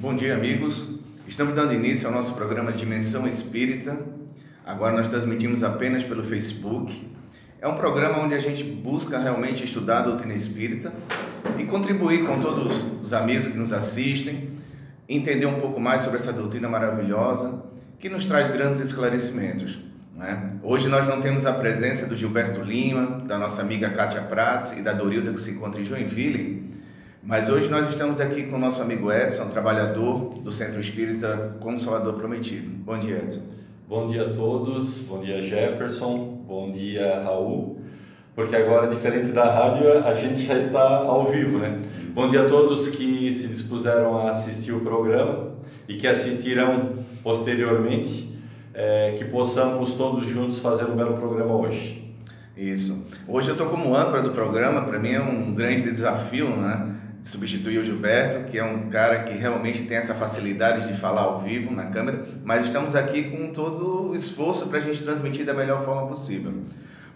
Bom dia, amigos. Estamos dando início ao nosso programa Dimensão Espírita. Agora nós transmitimos apenas pelo Facebook. É um programa onde a gente busca realmente estudar a doutrina espírita e contribuir com todos os amigos que nos assistem, entender um pouco mais sobre essa doutrina maravilhosa que nos traz grandes esclarecimentos. Né? Hoje nós não temos a presença do Gilberto Lima, da nossa amiga Kátia Prats e da Dorilda que se encontra em Joinville, mas hoje nós estamos aqui com o nosso amigo Edson, trabalhador do Centro Espírita Consolador Prometido. Bom dia, Edson. Bom dia a todos, bom dia Jefferson, bom dia Raul, porque agora, diferente da rádio, a gente já está ao vivo, né? Isso. Bom dia a todos que se dispuseram a assistir o programa e que assistirão posteriormente, é, que possamos todos juntos fazer um belo programa hoje. Isso. Hoje eu estou como âncora do programa, para mim é um grande desafio, né? Substituir o Gilberto, que é um cara que realmente tem essa facilidade de falar ao vivo na câmera, mas estamos aqui com todo o esforço para a gente transmitir da melhor forma possível.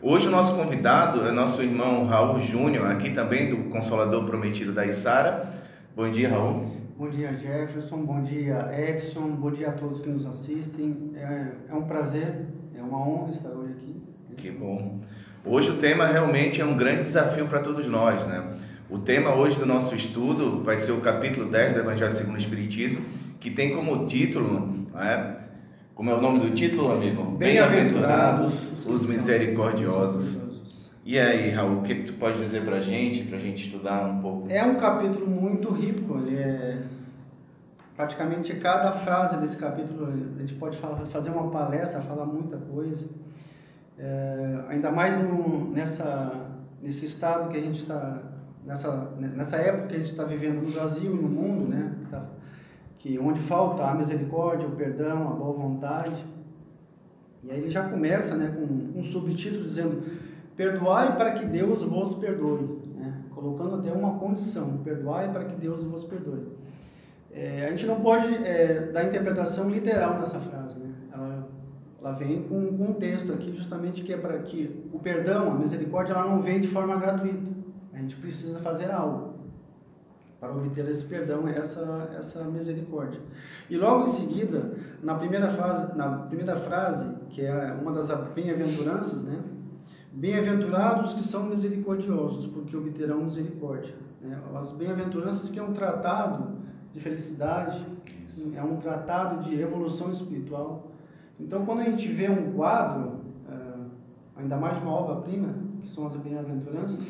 Hoje o nosso convidado é nosso irmão Raul Júnior, aqui também do Consolador Prometido da Isara. Bom dia, Raul. Bom dia, Jefferson. Bom dia, Edson. Bom dia a todos que nos assistem. É, é um prazer, é uma honra estar hoje aqui. Que bom. Hoje o tema realmente é um grande desafio para todos nós, né? O tema hoje do nosso estudo vai ser o capítulo 10 do Evangelho segundo o Espiritismo, que tem como título, é, como é o nome do título, amigo? Bem-aventurados os misericordiosos. E aí, Raul, o que, tu pode dizer para a gente, para a gente estudar um pouco? É um capítulo muito rico, ele é praticamente cada frase desse capítulo a gente pode falar, fazer uma palestra, falar muita coisa. É, ainda mais no, nessa, nesse estado que a gente está nessa, nessa época que a gente está vivendo no Brasil e no mundo, né, tá, que onde falta a misericórdia, o perdão, a boa vontade. E aí ele já começa né, com um subtítulo dizendo: Perdoai para que Deus vos perdoe. Né, colocando até uma condição: Perdoai para que Deus vos perdoe. É, a gente não pode é, dar interpretação literal nessa frase. Né? Ela, ela vem com um contexto aqui, justamente que é para que o perdão, a misericórdia, ela não vem de forma gratuita. A gente precisa fazer algo para obter esse perdão, essa, essa misericórdia. E logo em seguida, na primeira, fase, na primeira frase, que é uma das bem-aventuranças, né? Bem-aventurados que são misericordiosos, porque obterão misericórdia. Né? As bem-aventuranças que é um tratado de felicidade, é um tratado de evolução espiritual. Então, quando a gente vê um quadro, eh, ainda mais uma obra-prima, que são as bem-aventuranças,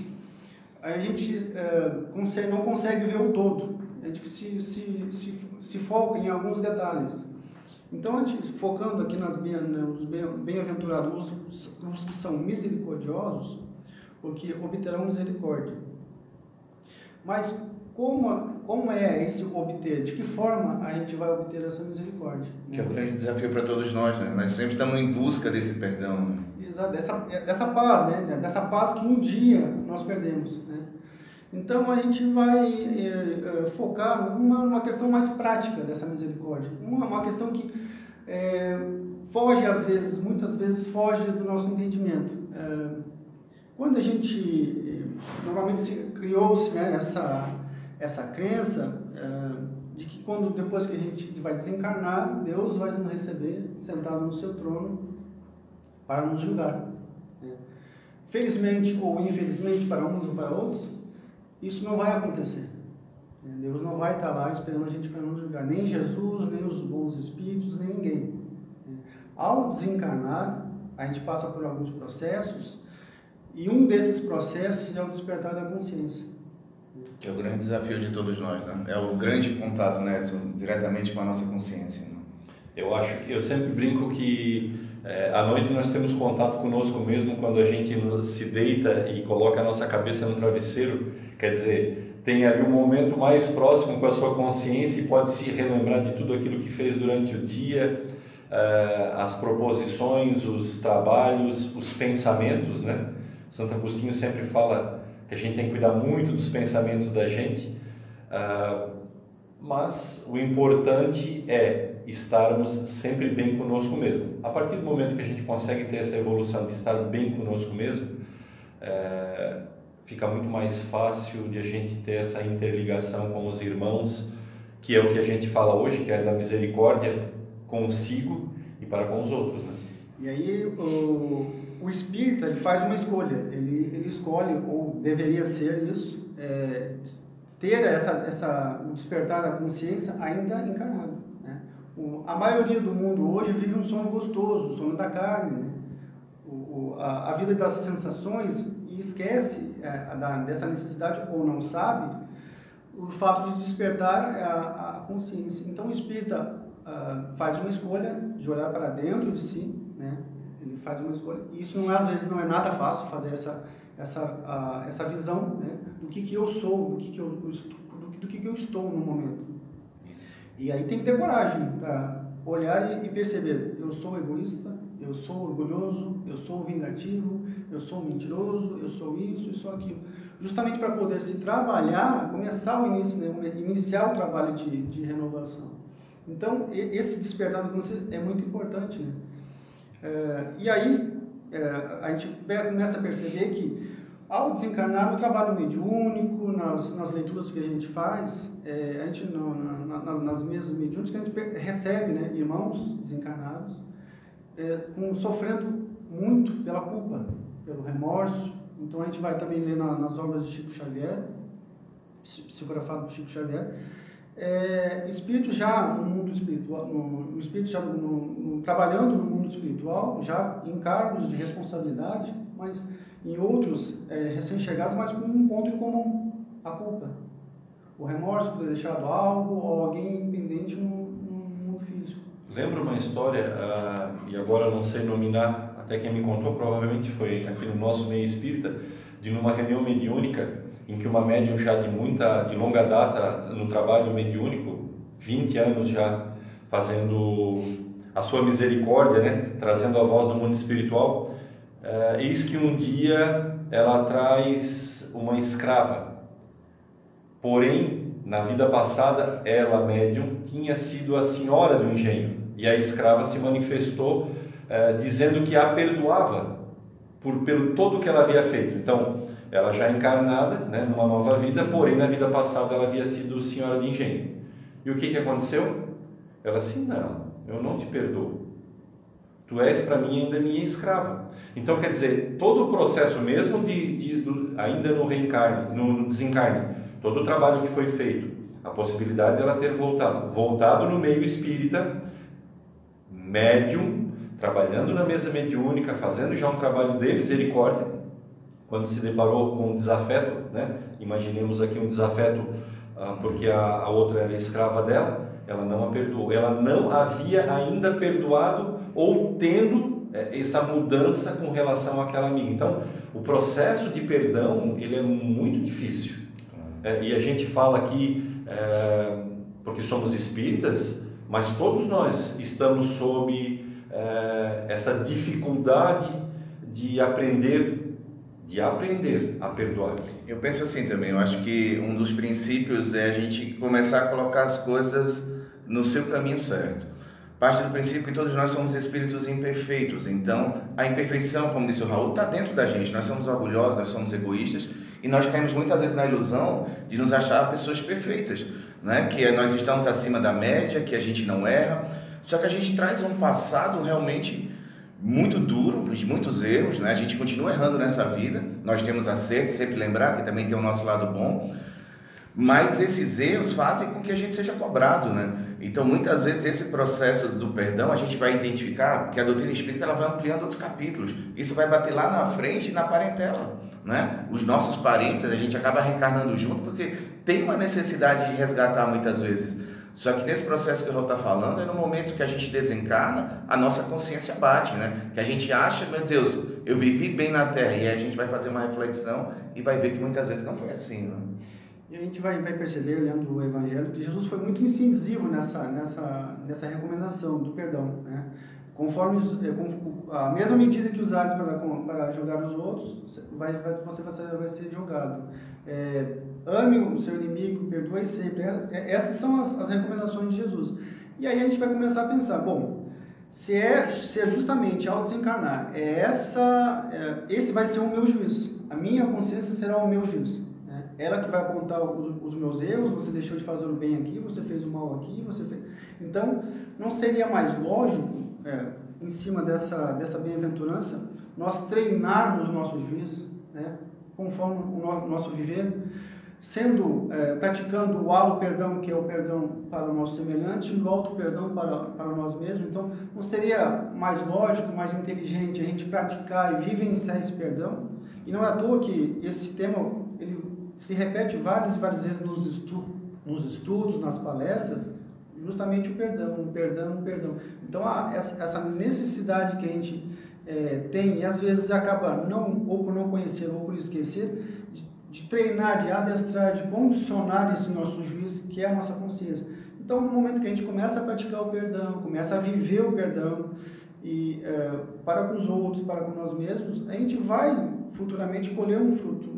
a gente é, consegue, não consegue ver o todo. A gente se, se, se, se foca em alguns detalhes. Então, a gente, focando aqui nas bem, nos bem-aventurados, os, os que são misericordiosos, porque obterão misericórdia. Mas como, como é esse obter? De que forma a gente vai obter essa misericórdia? Que é o grande desafio para todos nós, né? Nós sempre estamos em busca desse perdão. Né? Exato, dessa, dessa paz, né? Dessa paz que um dia nós perdemos. Então a gente vai é, focar uma questão mais prática dessa misericórdia, uma, uma questão que é, foge às vezes, muitas vezes foge do nosso entendimento. É, quando a gente normalmente criou-se né, essa essa crença de que quando depois que a gente vai desencarnar, Deus vai nos receber sentado no seu trono para nos julgar. Felizmente ou infelizmente para uns ou para outros, isso não vai acontecer. Deus não vai estar lá esperando a gente para nos julgar, nem Jesus, nem os bons espíritos, nem ninguém. Ao desencarnar, a gente passa por alguns processos E um desses processos é o despertar da consciência. Que é o grande desafio de todos nós, né? É o grande contato, né, Edson, diretamente com a nossa consciência. Né? Eu acho que eu sempre brinco que é, à noite nós temos contato conosco mesmo quando a gente se deita e coloca a nossa cabeça no travesseiro. Quer dizer, tem ali um momento mais próximo com a sua consciência e pode se relembrar de tudo aquilo que fez durante o dia, é, as proposições, os trabalhos, os pensamentos, né? Santo Agostinho sempre fala que a gente tem que cuidar muito dos pensamentos da gente, uh, mas o importante é estarmos sempre bem conosco mesmo. A partir do momento que a gente consegue ter essa evolução de estar bem conosco mesmo, é, fica muito mais fácil de a gente ter essa interligação com os irmãos, que é o que a gente fala hoje, que é da misericórdia consigo e para com os outros. Né? E aí o, o espírita ele faz uma escolha, ele, ele escolhe, ou deveria ser isso, é, ter essa, essa, o despertar da consciência ainda encarnado. Né? O, a maioria do mundo hoje vive um sono gostoso, o sono da carne, né? o, a, a, vida das sensações e esquece é, da, dessa necessidade ou não sabe o fato de despertar a, a consciência. Então o espírita uh, faz uma escolha de olhar para dentro de si, né? Ele faz uma escolha. E isso não é, às vezes não é nada fácil fazer essa essa uh, essa visão, né? Do que que eu sou, do que que eu do, do que que eu estou no momento. E aí tem que ter coragem para olhar e, e perceber, eu sou egoísta, eu sou orgulhoso, eu sou vingativo, eu sou mentiroso, eu sou isso, eu sou aquilo. Justamente para poder se trabalhar, começar o início, né? iniciar o trabalho de, de renovação. Então, esse despertar da consciência é muito importante. Né? É, e aí, é, a gente começa a perceber que, ao desencarnar no trabalho mediúnico, nas, nas leituras que a gente faz, é, a gente, no, na, na, nas mesas mediúnicas, a gente recebe né, irmãos desencarnados é, com, sofrendo muito pela culpa, pelo remorso. Então, a gente vai também ler na, nas obras de Chico Xavier, psicografado por Chico Xavier, é, espírito já no mundo espiritual, no, espírito já no, no, trabalhando no mundo espiritual, já em cargos de responsabilidade, mas em outros é, recém-chegados, mas com um ponto em comum, a culpa. O remorso por ter deixado algo ou alguém pendente no, no mundo físico. Lembro uma história, uh, e agora não sei nominar, até quem me contou provavelmente foi aqui no nosso meio espírita, de numa reunião mediúnica, em que uma médium já de muita, de longa data no trabalho mediúnico, 20 anos já fazendo a sua misericórdia, né, trazendo a voz do mundo espiritual, é, eis que um dia ela traz uma escrava. Porém, na vida passada, ela, médium, tinha sido a senhora do engenho. E a escrava se manifestou é, dizendo que a perdoava por pelo todo que ela havia feito. Então, ela já encarnada, né, numa nova vida, porém na vida passada ela havia sido senhora de engenho. E o que, que aconteceu? Ela assim, não, eu não te perdoo. Tu és para mim ainda minha escrava. Então quer dizer, todo o processo mesmo de, de ainda no reencarne, no desencarne, todo o trabalho que foi feito, a possibilidade dela ter voltado, voltado no meio espírita, médium, trabalhando na mesa mediúnica, fazendo já um trabalho de misericórdia, quando se deparou com um desafeto, né? imaginemos aqui um desafeto ah, porque a, a outra era escrava dela, ela não a perdoou. Ela não havia ainda perdoado ou tendo é, essa mudança com relação àquela amiga. Então, o processo de perdão ele é muito difícil. É, e a gente fala aqui, é, porque somos espíritas, mas todos nós estamos sob é, essa dificuldade de aprender de aprender a perdoar. Eu penso assim também, eu acho que um dos princípios é a gente começar a colocar as coisas no seu caminho certo. Parte do princípio que todos nós somos espíritos imperfeitos, então a imperfeição, como disse o Raul, está dentro da gente. Nós somos orgulhosos, nós somos egoístas e nós caímos muitas vezes na ilusão de nos achar pessoas perfeitas, né? que nós estamos acima da média, que a gente não erra, só que a gente traz um passado realmente muito duro, de muitos erros, né? A gente continua errando nessa vida. Nós temos acertos, sempre lembrar que também tem o nosso lado bom. Mas esses erros fazem com que a gente seja cobrado, né? Então, muitas vezes, esse processo do perdão, a gente vai identificar que a doutrina espírita ela vai ampliando outros capítulos. Isso vai bater lá na frente, na parentela, né? Os nossos parentes, a gente acaba reencarnando junto, porque tem uma necessidade de resgatar muitas vezes. Só que nesse processo que o Raul está falando, é no momento que a gente desencarna, a nossa consciência bate, né? Que a gente acha, meu Deus, eu vivi bem na Terra. E aí a gente vai fazer uma reflexão e vai ver que muitas vezes não foi assim, né? E a gente vai, vai perceber, lendo o Evangelho, que Jesus foi muito incisivo nessa, nessa, nessa recomendação do perdão. Né? Conforme é, a mesma medida que usares para, para jogar os outros, vai, vai, você vai ser, vai ser jogado. É, ame o seu inimigo, perdoe sempre. É, é, essas são as, as recomendações de Jesus. E aí a gente vai começar a pensar, bom, se é, se é justamente ao desencarnar, é essa, é, esse vai ser o meu juiz. A minha consciência será o meu juiz. Ela que vai apontar os, os, meus erros, você deixou de fazer o bem aqui, você fez o mal aqui, você fez... Então, não seria mais lógico, é, em cima dessa, dessa bem-aventurança, nós treinarmos o nosso juiz, né, conforme o nosso, nosso viver, sendo, é, praticando o alto perdão, que é o perdão para o nosso semelhante, e o alto perdão para, para nós mesmos. Então, não seria mais lógico, mais inteligente a gente praticar e vivenciar esse perdão? E não é à toa que esse tema se repete várias e várias vezes nos, estu nos estudos, nas palestras, justamente o perdão, o perdão, o perdão. Então, essa necessidade que a gente é, tem, e às vezes acaba, não, ou por não conhecer, ou por esquecer, de, treinar, de adestrar, de condicionar esse nosso juiz, que é a nossa consciência. Então, no momento que a gente começa a praticar o perdão, começa a viver o perdão, e é, para com os outros, para com nós mesmos, a gente vai futuramente colher um fruto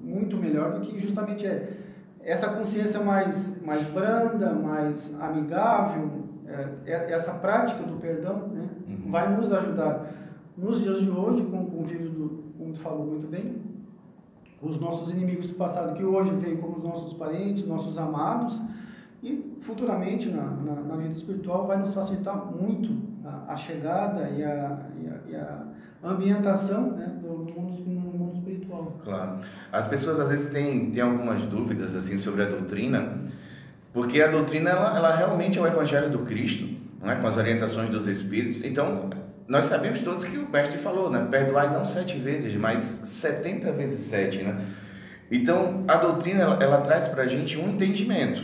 muito melhor do que justamente é essa consciência mais, mais branda, mais amigável, é, é, essa prática do perdão né, uhum. vai nos ajudar nos dias de hoje, com o convívio, do, como tu falou muito bem, os nossos inimigos do passado, que hoje vêm como os nossos parentes, nossos amados, e futuramente na, na, na vida espiritual vai nos facilitar muito a, a chegada e a, e a, e a ambientação né, do mundo, no mundo espiritual. Claro. As pessoas às vezes têm, têm algumas dúvidas assim sobre a doutrina, porque a doutrina ela, ela realmente é o evangelho do Cristo, não é? com as orientações dos Espíritos. Então, nós sabemos todos que o mestre falou, né? Perdoai não sete vezes, mas setenta vezes sete, né? Então, a doutrina ela, ela traz para a gente um entendimento.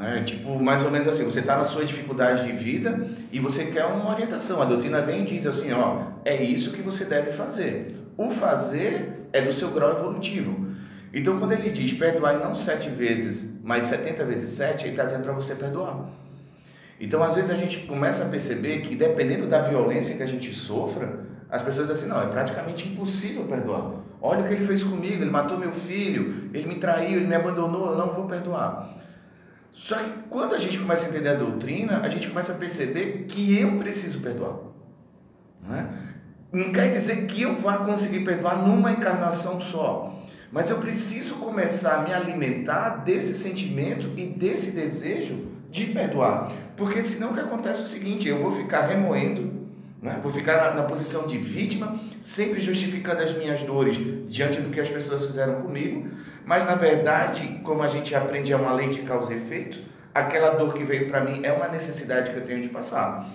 É, tipo, mais ou menos assim, você está na sua dificuldade de vida e você quer uma orientação. A doutrina vem e diz assim, ó, é isso que você deve fazer. O fazer é do seu grau evolutivo. Então, quando ele diz perdoar não sete vezes, mas setenta vezes sete, ele está dizendo para você perdoar. Então, às vezes a gente começa a perceber que dependendo da violência que a gente sofra, as pessoas dizem assim, não, é praticamente impossível perdoar. Olha o que ele fez comigo, ele matou meu filho, ele me traiu, ele me abandonou, eu não vou perdoar. Só que quando a gente começa a entender a doutrina, a gente começa a perceber que eu preciso perdoar. Não, é? não quer dizer que eu vá conseguir perdoar numa encarnação só. Mas eu preciso começar a me alimentar desse sentimento e desse desejo de perdoar. Porque senão o que acontece é o seguinte, eu vou ficar remoendo, né? vou ficar na, na posição de vítima, sempre justificando as minhas dores diante do que as pessoas fizeram comigo, mas na verdade, como a gente aprende é uma lei de causa e efeito, aquela dor que veio para mim é uma necessidade que eu tenho de passar.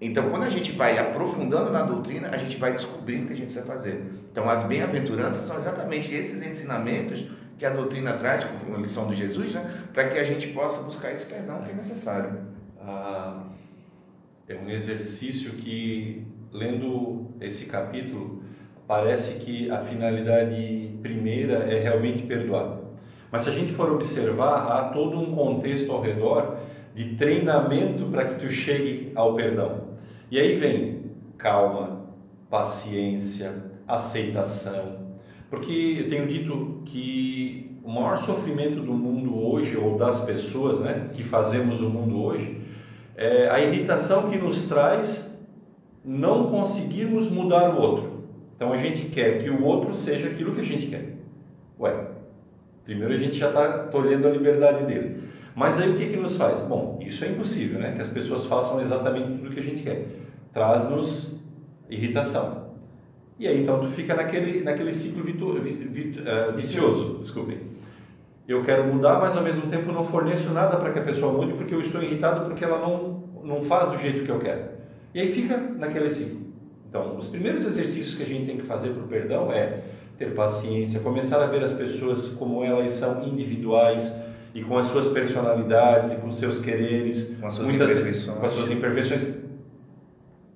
Então, quando a gente vai aprofundando na doutrina, a gente vai descobrindo o que a gente precisa fazer. Então, as bem-aventuranças são exatamente esses ensinamentos que a doutrina traz, como a lição de Jesus, né, para que a gente possa buscar esse perdão que é necessário. Ah, é um exercício que, lendo esse capítulo, parece que a finalidade primeira é realmente perdoar. Mas se a gente for observar, há todo um contexto ao redor de treinamento para que tu chegue ao perdão. E aí vem calma, paciência, aceitação. Porque eu tenho dito que o maior sofrimento do mundo hoje, ou das pessoas né, que fazemos o mundo hoje, é a irritação que nos traz não conseguirmos mudar o outro. Então a gente quer que o outro seja aquilo que a gente quer. Ué, primeiro a gente já está tolhendo a liberdade dele. Mas aí o que, que nos faz? Bom, isso é impossível, né? Que as pessoas façam exatamente tudo que a gente quer. Traz-nos irritação. E aí então tu fica naquele, naquele ciclo vitu, vit, uh, vicioso, desculpem. Eu quero mudar, mas ao mesmo tempo não forneço nada para que a pessoa mude porque eu estou irritado porque ela não, não faz do jeito que eu quero. E aí fica naquele ciclo. Então, os primeiros exercícios que a gente tem que fazer para o perdão é ter paciência, começar a ver as pessoas como elas são individuais e com as suas personalidades e com seus quereres, com as suas muitas, imperfeições. com as suas imperfeições,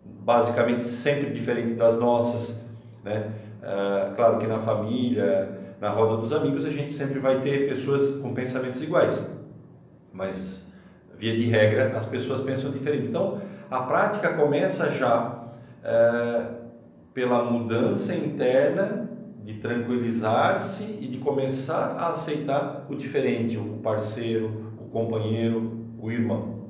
basicamente sempre diferente das nossas, né? Ah, claro que na família, na roda dos amigos, a gente sempre vai ter pessoas com pensamentos iguais, mas via de regra as pessoas pensam diferente. Então a prática começa já ah, pela mudança interna de tranquilizar-se e de começar a aceitar o diferente, o parceiro, o companheiro, o irmão.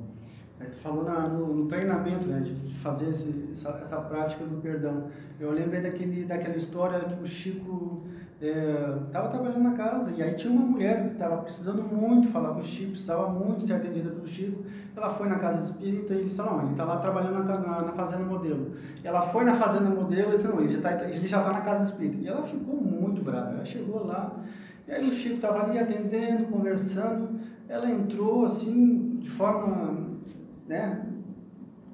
Aí tu falou na, no, no, treinamento, né, de fazer esse, essa, essa, prática do perdão. Eu lembrei daquele, daquela história que o Chico estava é, trabalhando na casa e aí tinha uma mulher que estava precisando muito falar com o Chico, precisava muito ser atendida pelo Chico. Ela foi na casa espírita e disse: Não, ele está lá trabalhando na, na, na, fazenda modelo. Ela foi na fazenda modelo e disse: Não, ele já está tá na casa espírita. E ela ficou muito brava. Ela chegou lá e aí o Chico estava ali atendendo, conversando. Ela entrou assim, de forma. Né,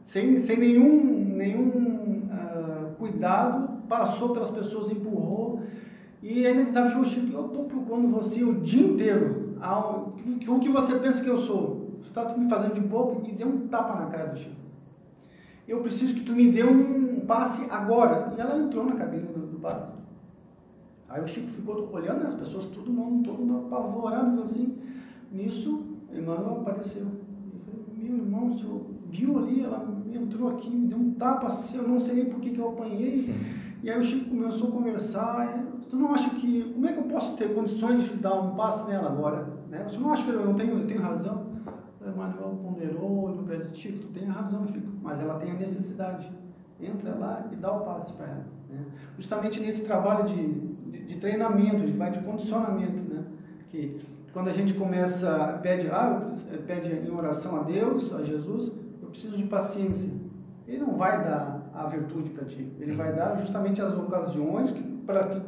sem, sem nenhum, nenhum uh, cuidado, passou pelas pessoas, empurrou e ele desafiou o Chico, eu estou procurando você o dia inteiro. O que você pensa que eu sou? Você está me fazendo de bobo e deu um tapa na cara do Chico. Eu preciso que tu me dê um passe agora. E ela entrou na cabine do, do passe. Aí o Chico ficou olhando as pessoas, todo mundo, todo mundo apavorado assim. Nisso, Emmanuel apareceu. Meu irmão, o senhor viu ali, ela entrou aqui, me deu um tapa assim, eu não sei nem por que, que eu apanhei. E aí o Chico começou a conversar. Você não acha que. Como é que eu posso ter condições de dar um passo nela agora? Né? Você não acha que eu não tenho, eu tenho razão? O Emmanuel ponderou, olhou para Chico, tu tem razão, Chico, mas ela tem a necessidade. Entra lá e dá o passe para ela. Né? Justamente nesse trabalho de, de, de treinamento, de, de condicionamento, né? que quando a gente começa, pede, ah, pede em oração a Deus, a Jesus, eu preciso de paciência. Ele não vai dar a virtude para ti. Ele vai dar justamente as ocasiões para que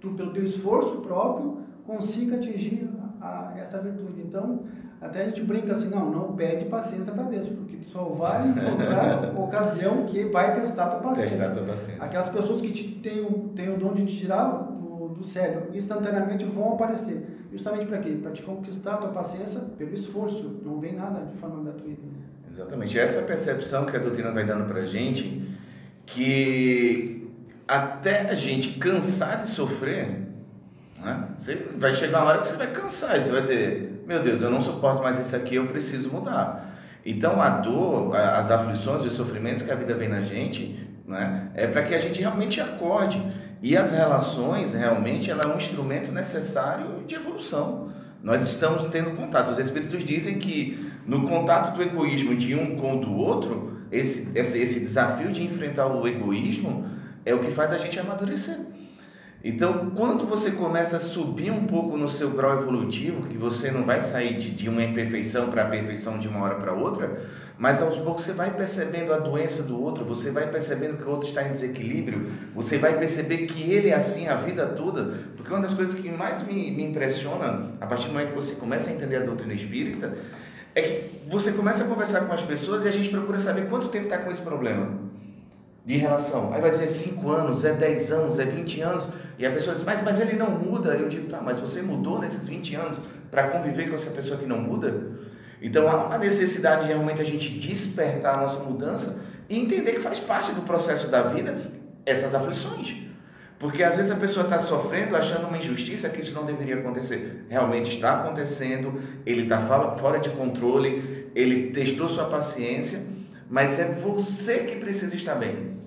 tu, pelo teu esforço próprio, consiga atingir a, a, essa virtude. Então, até a gente brinca assim, não, não pede paciência para Deus, porque tu só vai encontrar ocasião que vai testar a tua paciência. Testar tua paciência. Aquelas pessoas que te, têm, o, têm o dom de te tirar do, do sério, instantaneamente vão aparecer. Justamente para quê? Para te conquistar a tua paciência pelo esforço. Não vem nada de forma gratuita. Exatamente. Essa percepção que a doutrina vai dando para a gente que até a gente cansar de sofrer, né? você vai chegar uma hora que você vai cansar, você vai dizer, meu Deus, eu não suporto mais isso aqui, eu preciso mudar. Então a dor, as aflições e os sofrimentos que a vida vem na gente, né? é para que a gente realmente acorde. E as relações, realmente, ela é um instrumento necessário de evolução. Nós estamos tendo contato. Os Espíritos dizem que no contato do egoísmo de um com o do outro, esse, esse, esse desafio de enfrentar o egoísmo é o que faz a gente amadurecer. Então, quando você começa a subir um pouco no seu grau evolutivo, que você não vai sair de, de uma imperfeição para a perfeição de uma hora para outra, mas aos poucos você vai percebendo a doença do outro, você vai percebendo que o outro está em desequilíbrio, você vai perceber que ele é assim a vida toda, porque uma das coisas que mais me, me impressiona, a partir do momento que você começa a entender a doutrina espírita, é que você começa a conversar com as pessoas e a gente procura saber quanto tempo está com esse problema de relação. Aí vai dizer 5 anos, é 10 anos, é 20 anos, e a pessoa diz, mas, mas ele não muda. Eu digo, tá, mas você mudou nesses 20 anos para conviver com essa pessoa que não muda? Então há uma necessidade de realmente a gente despertar a nossa mudança e entender que faz parte do processo da vida essas aflições. Porque às vezes a pessoa está sofrendo achando uma injustiça que isso não deveria acontecer. Realmente está acontecendo, ele está fora de controle, ele testou sua paciência, mas é você que precisa estar bem.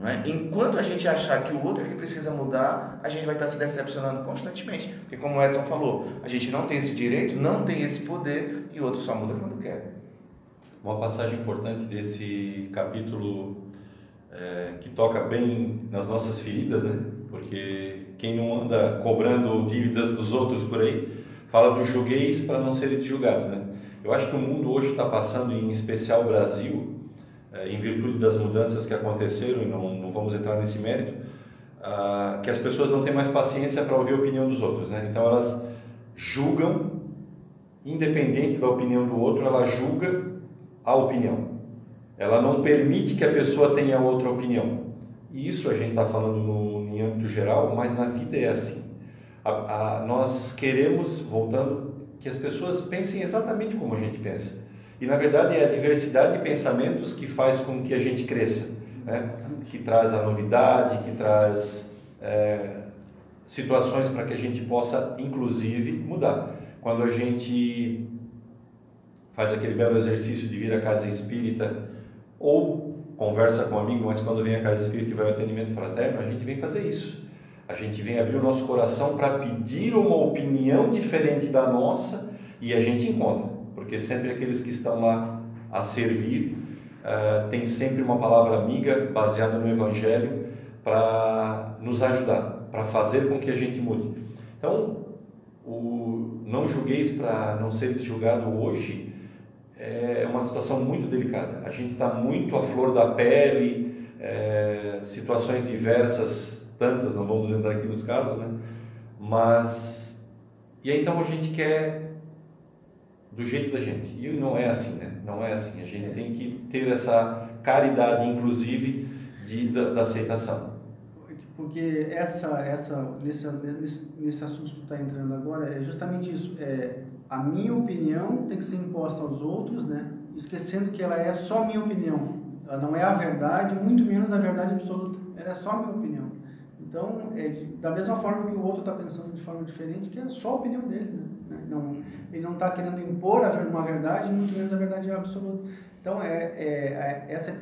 É? Enquanto a gente achar que o outro é que precisa mudar, a gente vai estar se decepcionando constantemente. Porque, como o Edson falou, a gente não tem esse direito, não tem esse poder e o outro só muda quando quer. Uma passagem importante desse capítulo é, que toca bem nas nossas feridas, né? Porque quem não anda cobrando dívidas dos outros por aí, fala do julgueis para não serem julgados, né? Eu acho que o mundo hoje está passando, em especial o Brasil, é, em virtude das mudanças que aconteceram, e não, não vamos entrar nesse mérito, ah, que as pessoas não têm mais paciência para ouvir a opinião dos outros, né? Então elas julgam, independente da opinião do outro, ela julga a opinião. Ela não permite que a pessoa tenha outra opinião. E isso a gente está falando no, em âmbito geral, mas na vida é assim. A, a, nós queremos, voltando, que as pessoas pensem exatamente como a gente pensa. E na verdade é a diversidade de pensamentos que faz com que a gente cresça, né? que traz a novidade, que traz é, situações para que a gente possa, inclusive, mudar. Quando a gente faz aquele belo exercício de vir à casa espírita ou conversa com um amigo, mas quando vem à casa espírita e vai ao atendimento fraterno, a gente vem fazer isso. A gente vem abrir o nosso coração para pedir uma opinião diferente da nossa e a gente encontra, porque sempre aqueles que estão lá a servir uh, têm sempre uma palavra amiga baseada no Evangelho para nos ajudar, para fazer com que a gente mude. Então, o não julgueis para não seres julgado hoje é uma situação muito delicada. A gente está muito à flor da pele, é, situações diversas, tantas, não vamos entrar aqui nos casos, né? Mas, e aí então a gente quer do jeito da gente. E não é assim, né? Não é assim. A gente tem que ter essa caridade, inclusive, de, da, da aceitação porque essa, essa, nesse, nesse, nesse assunto que está entrando agora é justamente isso. É, a minha opinião tem que ser imposta aos outros, né? esquecendo que ela é só minha opinião. Ela não é a verdade, muito menos a verdade absoluta. Ela é só minha opinião. Então, é de, da mesma forma que o outro está pensando de forma diferente, que é só a opinião dele. Né? Não, ele não está querendo impor uma verdade, muito menos a verdade absoluta. Então, é, é, é essa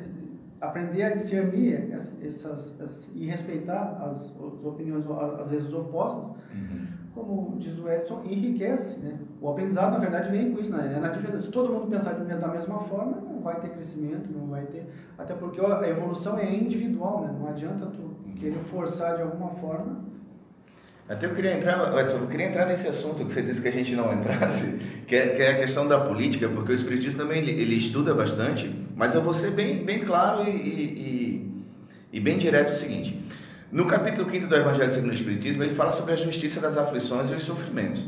aprender a discernir essas, essas, e respeitar as, as, opiniões, às vezes opostas, uhum. Como diz o Edson, enriquece. Né? O aprendizado, na verdade, vem com isso. Né? É na diferença. Se todo mundo pensar da mesma forma, não vai ter crescimento, não vai ter. Até porque a evolução é individual, né? não adianta tu querer forçar de alguma forma. Até eu queria entrar, Edson, eu queria entrar nesse assunto que você disse que a gente não entrasse, que é, que é a questão da política, porque o Espiritismo também ele, ele estuda bastante, mas eu vou ser bem, bem claro e, e, e bem direto o seguinte. No capítulo 5 do Evangelho segundo o Espiritismo, ele fala sobre a justiça das aflições e os sofrimentos.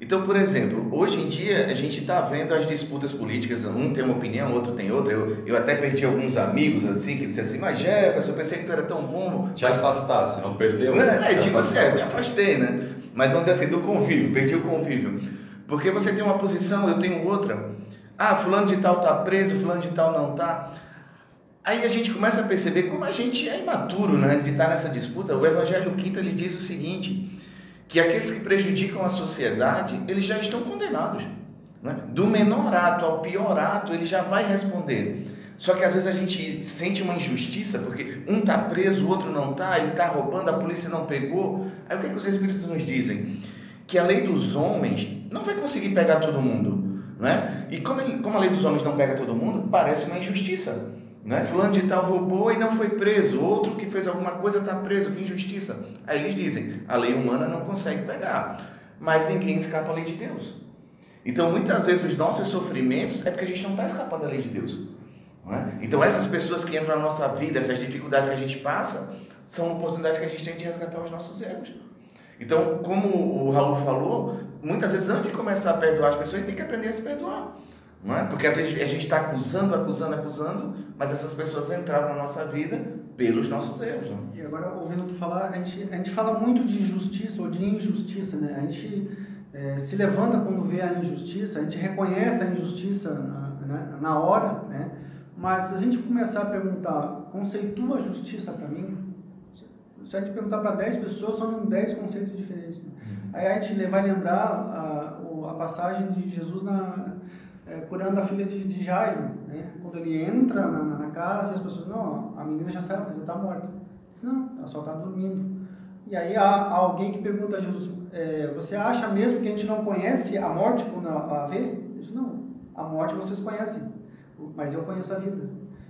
Então, por exemplo, hoje em dia a gente está vendo as disputas políticas, um tem uma opinião, outro tem outra. Eu, eu até perdi alguns amigos assim que disseram assim, mas Jefferson, eu pensei que tu era tão bom. Te afastasse, não perdeu? Não, é, tipo assim, me afastei, né? Mas vamos dizer assim, do convívio, perdi o convívio. Porque você tem uma posição, eu tenho outra. Ah, fulano de tal está preso, fulano de tal não está. Aí a gente começa a perceber como a gente é imaturo né, de estar nessa disputa. O Evangelho Quinto ele diz o seguinte, que aqueles que prejudicam a sociedade, eles já estão condenados. Né? Do menor ato ao pior ato, ele já vai responder. Só que às vezes a gente sente uma injustiça, porque um está preso, o outro não está, ele está roubando, a polícia não pegou. Aí o que, é que os Espíritos nos dizem? Que a lei dos homens não vai conseguir pegar todo mundo. Né? E como, ele, como a lei dos homens não pega todo mundo, parece uma injustiça. Né? Fulano de tal roubou e não foi preso, outro que fez alguma coisa está preso, que injustiça. Aí eles dizem, a lei humana não consegue pegar, mas ninguém escapa à lei de Deus. Então muitas vezes os nossos sofrimentos é porque a gente não está escapando da lei de Deus. É? Então essas pessoas que entram na nossa vida, essas dificuldades que a gente passa, são oportunidades que a gente tem de resgatar os nossos egos. Então, como o Raul falou, muitas vezes antes de começar a perdoar as pessoas, a gente tem que aprender a se perdoar. Não é? Porque às vezes a gente está acusando, acusando, acusando, mas essas pessoas entraram na nossa vida pelos nossos erros. Não? E agora, ouvindo tu falar, a gente, a gente fala muito de justiça ou de injustiça, né? A gente é, se levanta quando vê a injustiça, a gente reconhece a injustiça na, né, na hora, né? Mas se a gente começar a perguntar, conceitua a justiça para mim? Se a gente perguntar para 10 pessoas, são 10 conceitos diferentes. Né? Uhum. Aí a gente vai lembrar a, a passagem de Jesus na, é, curando a filha de, de Jairo, né? quando ele entra na, na, casa e as pessoas, não, a menina já saiu, ela está morta. Diz, não, ela só está dormindo. E aí há, há, alguém que pergunta a Jesus, é, você acha mesmo que a gente não conhece a morte quando a vê? Ele não, a morte vocês conhecem, mas eu conheço a vida.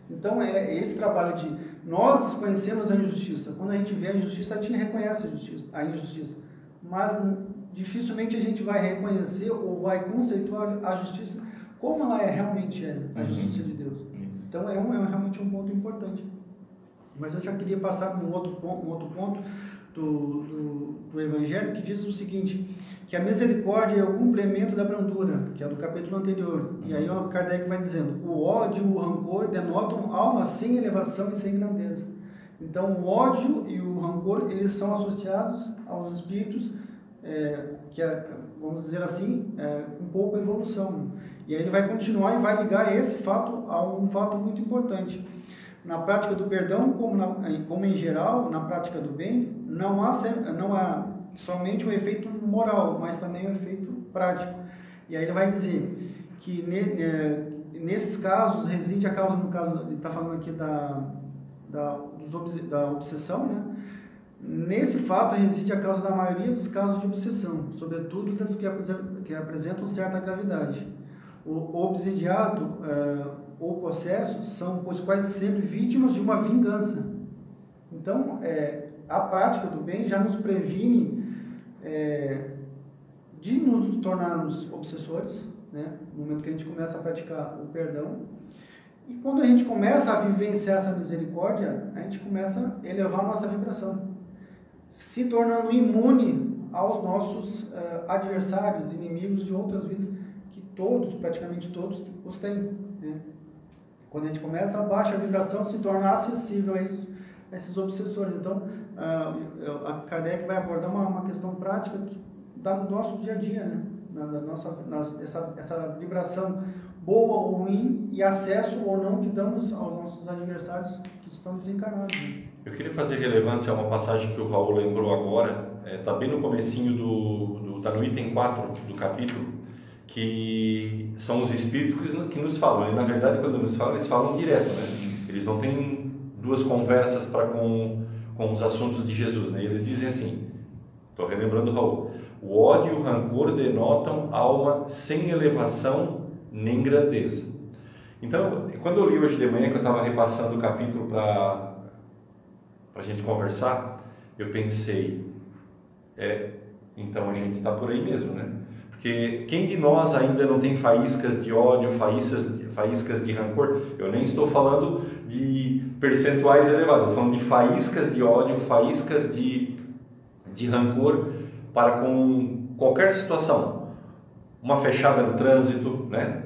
Então é esse trabalho de nós conhecemos a injustiça. Quando a gente vê a injustiça, a gente reconhece a, justiça, a injustiça. Mas dificilmente a gente vai reconhecer ou vai conceituar a justiça como ela é realmente é a uhum. justiça de Deus. Isso. Então é, um, é realmente um ponto importante. Mas eu já queria passar num outro ponto, um outro ponto. do, do, do Evangelho que diz o seguinte, que a misericórdia é o complemento da brandura, que é do capítulo anterior. E aí o Kardec vai dizendo, o ódio e o rancor denotam alma sem elevação e sem grandeza. Então o ódio e o rancor, eles são associados aos espíritos é, que, é, vamos dizer assim, é, um pouco evolução. E aí ele vai continuar e vai ligar esse fato a um fato muito importante. Na prática do perdão, como, na, como em geral, na prática do bem, não há, não há somente um efeito moral, mas também um efeito prático. E aí ele vai dizer que ne, é, nesses casos reside a causa, no caso, ele está falando aqui da, da, da obsessão, né? Nesse fato reside a causa da maioria dos casos de obsessão, sobretudo das que, que apresentam certa gravidade. O obsidiado é, ou possesso são, pois, quase sempre vítimas de uma vingança. Então, é, a prática do bem já nos previne é, de nos tornarmos obsessores, né? no momento que a gente começa a praticar o perdão. E quando a gente começa a vivenciar essa misericórdia, a gente começa a elevar a nossa vibração, se tornando imune aos nossos uh, adversários, inimigos de outras vidas, todos, praticamente todos, os têm. Né? Quando a gente começa a baixa vibração, se torna acessível a esses, a esses obsessores. Então, uh, a Kardec vai abordar uma, uma questão prática que está no nosso dia a dia, né? Na, na nossa, na, essa, essa vibração boa ou ruim e acesso ou não que damos aos nossos adversários que estão desencarnados. Né? Eu queria fazer relevância a uma passagem que o Raul lembrou agora, está é, tá bem no comecinho do, do, tá no item 4 do capítulo, que são os espíritos que nos falam. E, na verdade, quando nos falam, eles falam direto, né? Eles não têm duas conversas para com, com os assuntos de Jesus, né? Eles dizem assim, estou relembrando o Raul, o ódio e o rancor denotam alma sem elevação nem grandeza. Então, quando eu li hoje de manhã, que eu estava repassando o capítulo para a gente conversar, eu pensei, é, então a gente está por aí mesmo, né? Porque quem de nós ainda não tem faíscas de ódio, faíscas, faíscas de rancor? Eu nem estou falando de percentuais elevados, estou falando de faíscas de ódio, faíscas de, de rancor para com qualquer situação. Uma fechada no trânsito, né?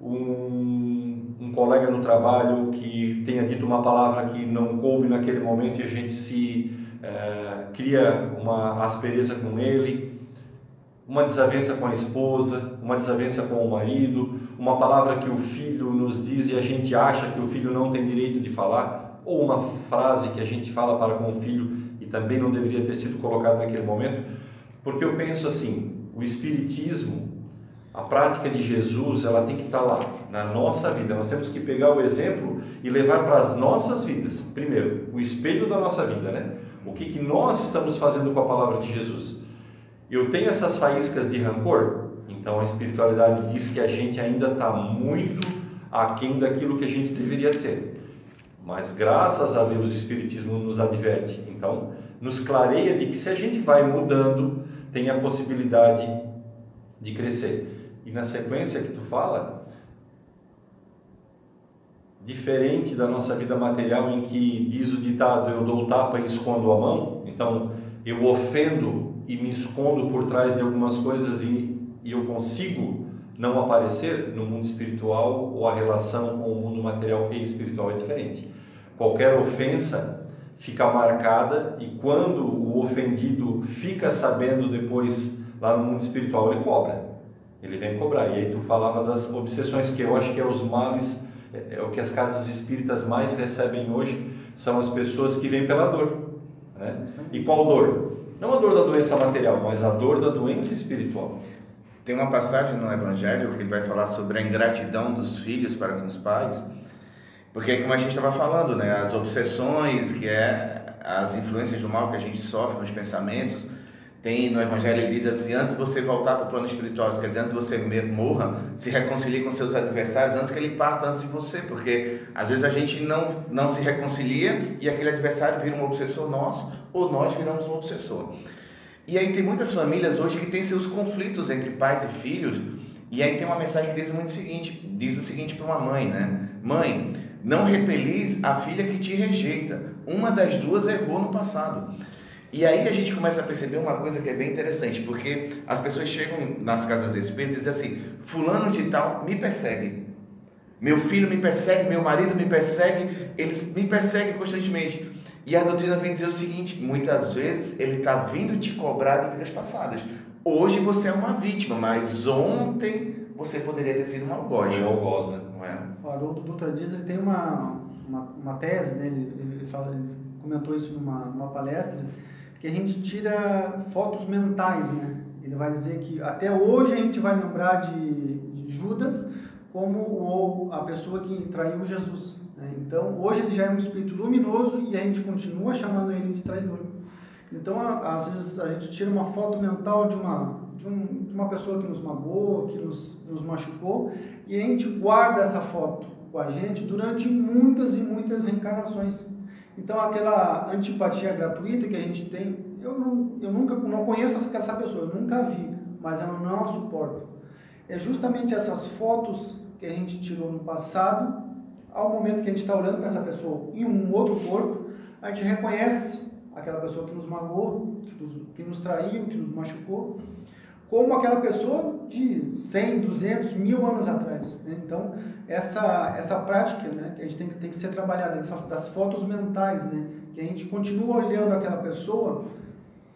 um, um colega no trabalho que tenha dito uma palavra que não coube naquele momento e a gente se é, cria uma aspereza com ele, uma desavença com a esposa, uma desavença com o marido, uma palavra que o filho nos diz e a gente acha que o filho não tem direito de falar, ou uma frase que a gente fala para com o filho e também não deveria ter sido colocada naquele momento, porque eu penso assim, o espiritismo a prática de Jesus, ela tem que estar lá, na nossa vida. Nós temos que pegar o exemplo e levar para as nossas vidas. Primeiro, o espelho da nossa vida, né? O que, que nós estamos fazendo com a palavra de Jesus? Eu tenho essas faíscas de rancor? Então a espiritualidade diz que a gente ainda está muito aquém daquilo que a gente deveria ser. Mas graças a Deus o Espiritismo nos adverte. Então, nos clareia de que se a gente vai mudando, tem a possibilidade de crescer. E na sequência que tu fala, diferente da nossa vida material em que diz o ditado eu dou tapa e escondo a mão, então eu ofendo e me escondo por trás de algumas coisas e, e eu consigo não aparecer no mundo espiritual ou a relação com o mundo material e espiritual é diferente. Qualquer ofensa fica marcada e quando o ofendido fica sabendo depois lá no mundo espiritual ele cobra ele vem cobrar. E aí tu falava das obsessões, que eu acho que é os males, é, é o que as casas espíritas mais recebem hoje, são as pessoas que vêm pela dor. Né? E qual dor? Não a dor da doença material, mas a dor da doença espiritual. Tem uma passagem no Evangelho que ele vai falar sobre a ingratidão dos filhos para com os pais, porque como a gente estava falando, né, as obsessões, que é as influências do mal que a gente sofre com os pensamentos, tem no Evangelho, ele diz assim: antes de você voltar para o plano espiritual, quer dizer, antes de você morra, se reconcilie com seus adversários antes que ele parta antes de você, porque às vezes a gente não, não se reconcilia e aquele adversário vira um obsessor nosso, ou nós viramos um obsessor. E aí tem muitas famílias hoje que têm seus conflitos entre pais e filhos, e aí tem uma mensagem que diz muito o seguinte, diz o seguinte para uma mãe, né? Mãe, não repelis a filha que te rejeita. Uma das duas errou no passado. E aí a gente começa a perceber uma coisa que é bem interessante, porque as pessoas chegam nas casas espíritas e dizem assim: Fulano de Tal me persegue. Meu filho me persegue, meu marido me persegue, eles me perseguem constantemente. E a doutrina vem dizer o seguinte: muitas vezes ele está vindo te cobrar de vidas passadas. Hoje você é uma vítima, mas ontem você poderia ter sido um algoz. Um algoz, né? Não é? O Haroldo Dutra Dias ele tem uma, uma, uma tese, né? ele, ele, fala, ele comentou isso numa, numa palestra, que a gente tira fotos mentais, né? Ele vai dizer que até hoje a gente vai lembrar de, de Judas como o, a pessoa que traiu Jesus. Né? Então, hoje ele já é um espírito luminoso e a gente continua chamando ele de traidor. Então, às vezes a gente tira uma foto mental de uma, de, um, de uma pessoa que nos magoou, que nos, nos machucou, e a gente guarda essa foto com a gente durante muitas e muitas reencarnações. Então, aquela antipatia gratuita que a gente tem, eu, não, eu nunca não conheço essa pessoa, eu nunca vi, mas eu não a suporto. É justamente essas fotos que a gente tirou no passado, ao momento que a gente está olhando para essa pessoa em um outro corpo, a gente reconhece aquela pessoa que nos magoou, que nos, que nos traiu, que nos machucou, como aquela pessoa de 100, 200, mil anos atrás. Né? Então, essa, essa prática né, que a gente tem, tem que ser trabalhada, das fotos mentais, né, que a gente continua olhando aquela pessoa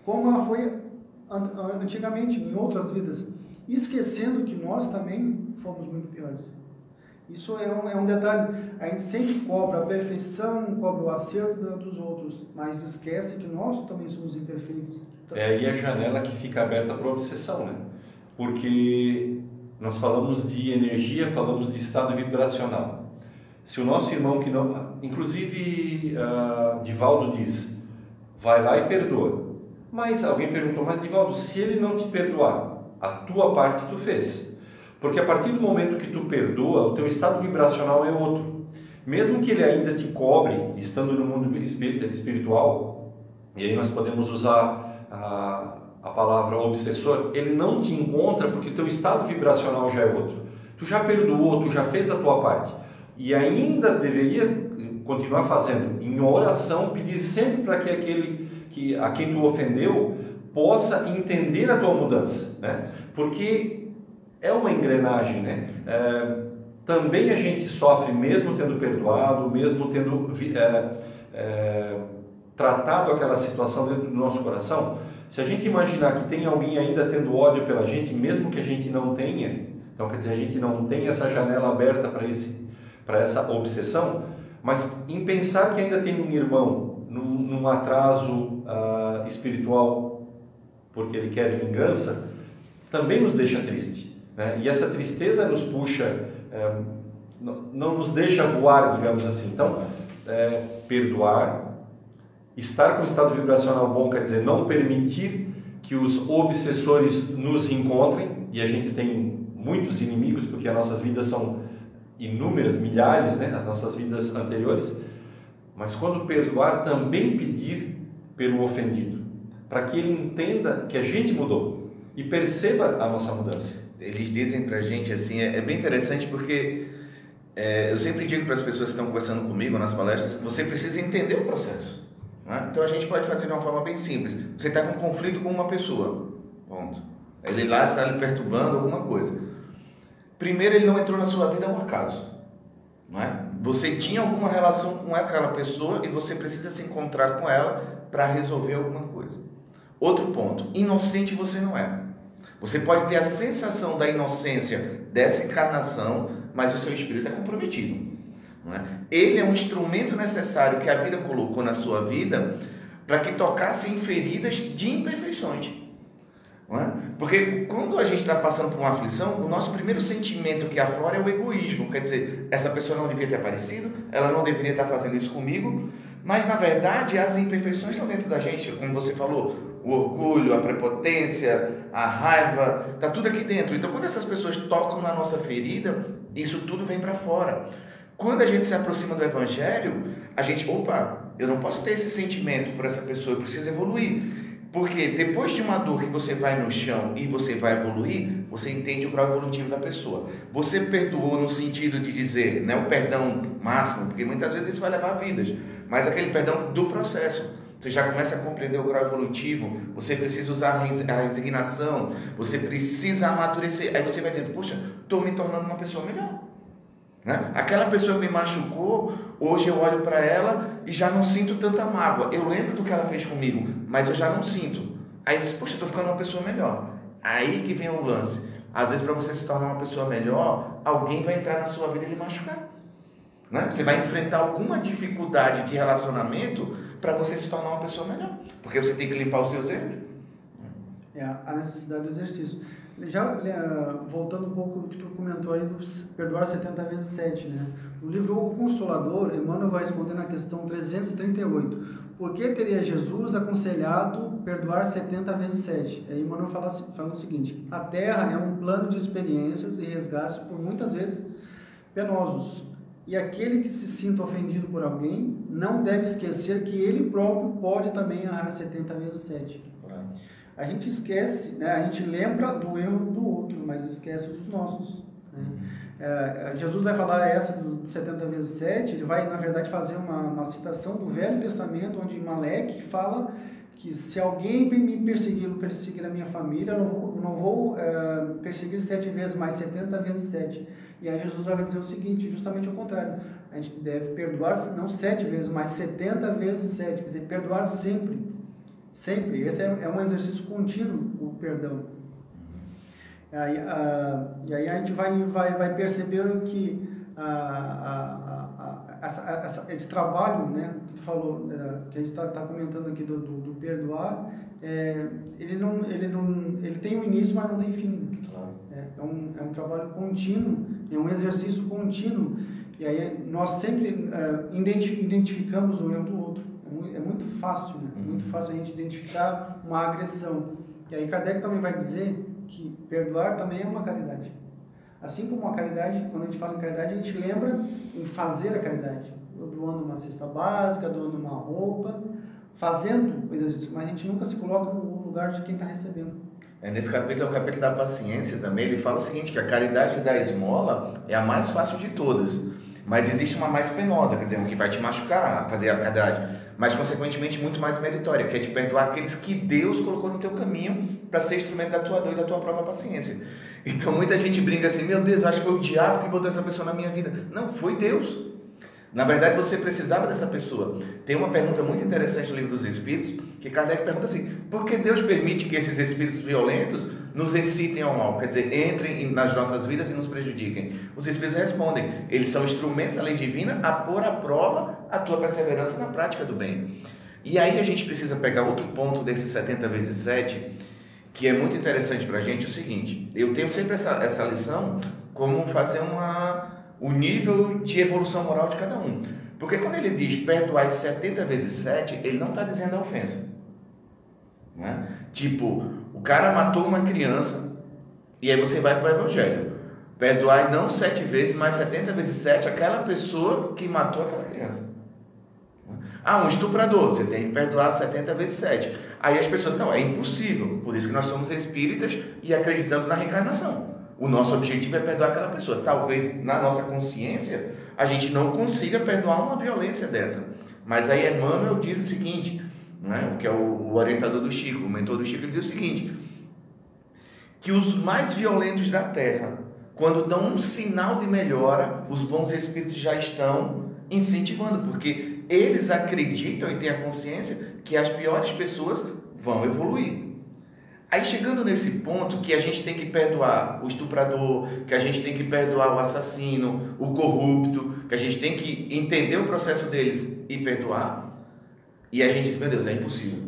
como ela foi antigamente, em outras vidas, esquecendo que nós também fomos muito piores. Isso é um, é um detalhe. A gente sempre cobra a perfeição, cobra o acerto dos outros, mas esquece que nós também somos imperfeitos. É aí a janela que fica aberta para obsessão, né? Porque nós falamos de energia, falamos de estado vibracional. Se o nosso irmão que não. Inclusive, uh, Divaldo diz: vai lá e perdoa. Mas alguém perguntou, mas Divaldo, se ele não te perdoar, a tua parte tu fez. Porque a partir do momento que tu perdoa, o teu estado vibracional é outro. Mesmo que ele ainda te cobre, estando no mundo espiritual, e aí nós podemos usar a, a palavra obsessor, ele não te encontra porque teu estado vibracional já é outro. Tu já perdoou, tu já fez a tua parte. E ainda deveria continuar fazendo em oração, pedir sempre para que aquele que a quem tu ofendeu possa entender a tua mudança, né? Porque é uma engrenagem, né? É, também a gente sofre mesmo tendo perdoado, mesmo tendo é, é, tratado aquela situação dentro do nosso coração. Se a gente imaginar que tem alguém ainda tendo ódio pela gente, mesmo que a gente não tenha, então quer dizer, a gente não tem essa janela aberta para esse para essa obsessão, mas em pensar que ainda tem um irmão num, num atraso uh, espiritual porque ele quer vingança, também nos deixa triste. Né? E essa tristeza nos puxa, é, não nos deixa voar, digamos assim. Então, é, perdoar, estar com um estado vibracional bom quer dizer não permitir que os obsessores nos encontrem, e a gente tem muitos inimigos, porque as nossas vidas são inúmeras, milhares, né? as nossas vidas anteriores. Mas quando perdoar, também pedir pelo ofendido, para que ele entenda que a gente mudou e perceba a nossa mudança eles dizem para a gente assim, é, é, bem interessante porque é, eu sempre digo para as pessoas que estão conversando comigo nas palestras, você precisa entender o processo. É? Então a gente pode fazer de uma forma bem simples. Você está com um conflito com uma pessoa, ponto. Ele lá está lhe perturbando alguma coisa. Primeiro, ele não entrou na sua vida ao acaso. Não é? Você tinha alguma relação com aquela pessoa e você precisa se encontrar com ela para resolver alguma coisa. Outro ponto, inocente você não é. Você pode ter a sensação da inocência dessa encarnação, mas o seu espírito é comprometido. É? Ele é um instrumento necessário que a vida colocou na sua vida para que tocasse em feridas de imperfeições. É? Porque quando a gente está passando por uma aflição, o nosso primeiro sentimento que aflora é o egoísmo. Quer dizer, essa pessoa não devia ter aparecido, ela não deveria estar fazendo isso comigo, mas na verdade as imperfeições estão dentro da gente, como você falou o orgulho, a prepotência, a raiva, está tudo aqui dentro. Então, quando essas pessoas tocam na nossa ferida, isso tudo vem para fora. Quando a gente se aproxima do Evangelho, a gente, opa, eu não posso ter esse sentimento por essa pessoa, eu preciso evoluir. Porque depois de uma dor que você vai no chão e você vai evoluir, você entende o grau evolutivo da pessoa. Você perdoou no sentido de dizer, não é o perdão máximo, porque muitas vezes isso vai levar vidas, mas aquele perdão do processo Você já começa a compreender o grau evolutivo. Você precisa usar a resignação. Você precisa amadurecer. Aí você vai dizendo: Poxa, estou me tornando uma pessoa melhor. Né? Aquela pessoa que me machucou, hoje eu olho para ela e já não sinto tanta mágoa. Eu lembro do que ela fez comigo, mas eu já não sinto. Aí você, poxa, estou ficando uma pessoa melhor. Aí que vem o lance. Às vezes, para você se tornar uma pessoa melhor, alguém vai entrar na sua vida e lhe machucar. Né? Você vai enfrentar alguma dificuldade de relacionamento para você se tornar uma pessoa melhor. Porque você tem que limpar os seus erros. É a necessidade do exercício. Já voltando um pouco do que tu comentou aí do perdoar 70 vezes 7, né? No livro O Consolador, Emmanuel vai responder na questão 338. Por que teria Jesus aconselhado perdoar 70 vezes 7? Aí Emmanuel fala, fala o seguinte: A Terra é um plano de experiências e resgates por muitas vezes penosos. E aquele que se sinta ofendido por alguém não deve esquecer que ele próprio pode também errar 70 vezes 7. A gente esquece, né? a gente lembra do erro do outro, mas esquece dos nossos. Né? É, Jesus vai falar essa do 70 vezes 7, ele vai, na verdade, fazer uma, uma citação do Velho Testamento, onde Maleque fala que se alguém me perseguir, perseguir a minha família, eu não vou, não vou é, perseguir sete vezes, mas 70 vezes 7. E aí Jesus vai dizer o seguinte, justamente o contrário. A gente deve perdoar, não sete vezes, mas 70 vezes 7. Quer dizer, perdoar sempre. Sempre. Esse é, é um exercício contínuo, o perdão. Aí, a, e aí a gente vai, vai, vai perceber que a, a, a, essa, esse trabalho né, que tu falou, é, que a gente está tá comentando aqui do, do, do perdoar, é, ele, não, ele, não, ele tem um início, mas não tem fim. É, é, um, é um trabalho contínuo, é um exercício contínuo. E aí nós sempre é, identificamos o erro do outro. É muito, é muito fácil, né? É muito fácil a gente identificar uma agressão. E aí Kardec também vai dizer que perdoar também é uma caridade. Assim como a caridade, quando a gente fala em caridade, a gente lembra em fazer a caridade. Doando uma cesta básica, doando uma roupa, fazendo coisas disso, mas a gente nunca se coloca no lugar de quem está recebendo. É, nesse capítulo é o capítulo da paciência também, ele fala o seguinte, que a caridade da esmola é a mais fácil de todas, mas existe uma mais penosa, quer dizer, um que vai te machucar, fazer a caridade, mas consequentemente muito mais meritória, que é te perdoar aqueles que Deus colocou no teu caminho para ser instrumento da tua dor e da tua prova paciência. Então muita gente brinca assim, meu Deus, acho que foi o diabo que botou essa pessoa na minha vida. Não, foi Deus. Na verdade, você precisava dessa pessoa. Tem uma pergunta muito interessante no livro dos Espíritos, que Kardec pergunta assim: por que Deus permite que esses espíritos violentos nos excitem ao mal? Quer dizer, entrem nas nossas vidas e nos prejudiquem? Os Espíritos respondem: eles são instrumentos da lei divina a pôr à prova a tua perseverança na prática do bem. E aí a gente precisa pegar outro ponto desses 70 vezes 7, que é muito interessante para a gente: o seguinte, eu tenho sempre essa, essa lição como fazer uma o nível de evolução moral de cada um. Porque quando ele diz perdoar 70 vezes 7, ele não está dizendo a ofensa. Né? Tipo, o cara matou uma criança e aí você vai para o Evangelho. Perdoar não sete vezes, mas 70 vezes 7 aquela pessoa que matou aquela criança. Ah, um estuprador, você tem que perdoar 70 vezes 7. Aí as pessoas, não, é impossível. Por isso que nós somos espíritas e acreditamos na reencarnação. O nosso objetivo é perdoar aquela pessoa. Talvez na nossa consciência a gente não consiga perdoar uma violência dessa. Mas aí Emmanuel diz o seguinte, né, que é o, orientador do Chico, o mentor do Chico, ele diz o seguinte: que os mais violentos da terra, quando dão um sinal de melhora, os bons espíritos já estão incentivando, porque eles acreditam e têm a consciência que as piores pessoas vão evoluir. Aí chegando nesse ponto que a gente tem que perdoar o estuprador, que a gente tem que perdoar o assassino, o corrupto, que a gente tem que entender o processo deles e perdoar, e a gente diz, meu Deus, é impossível.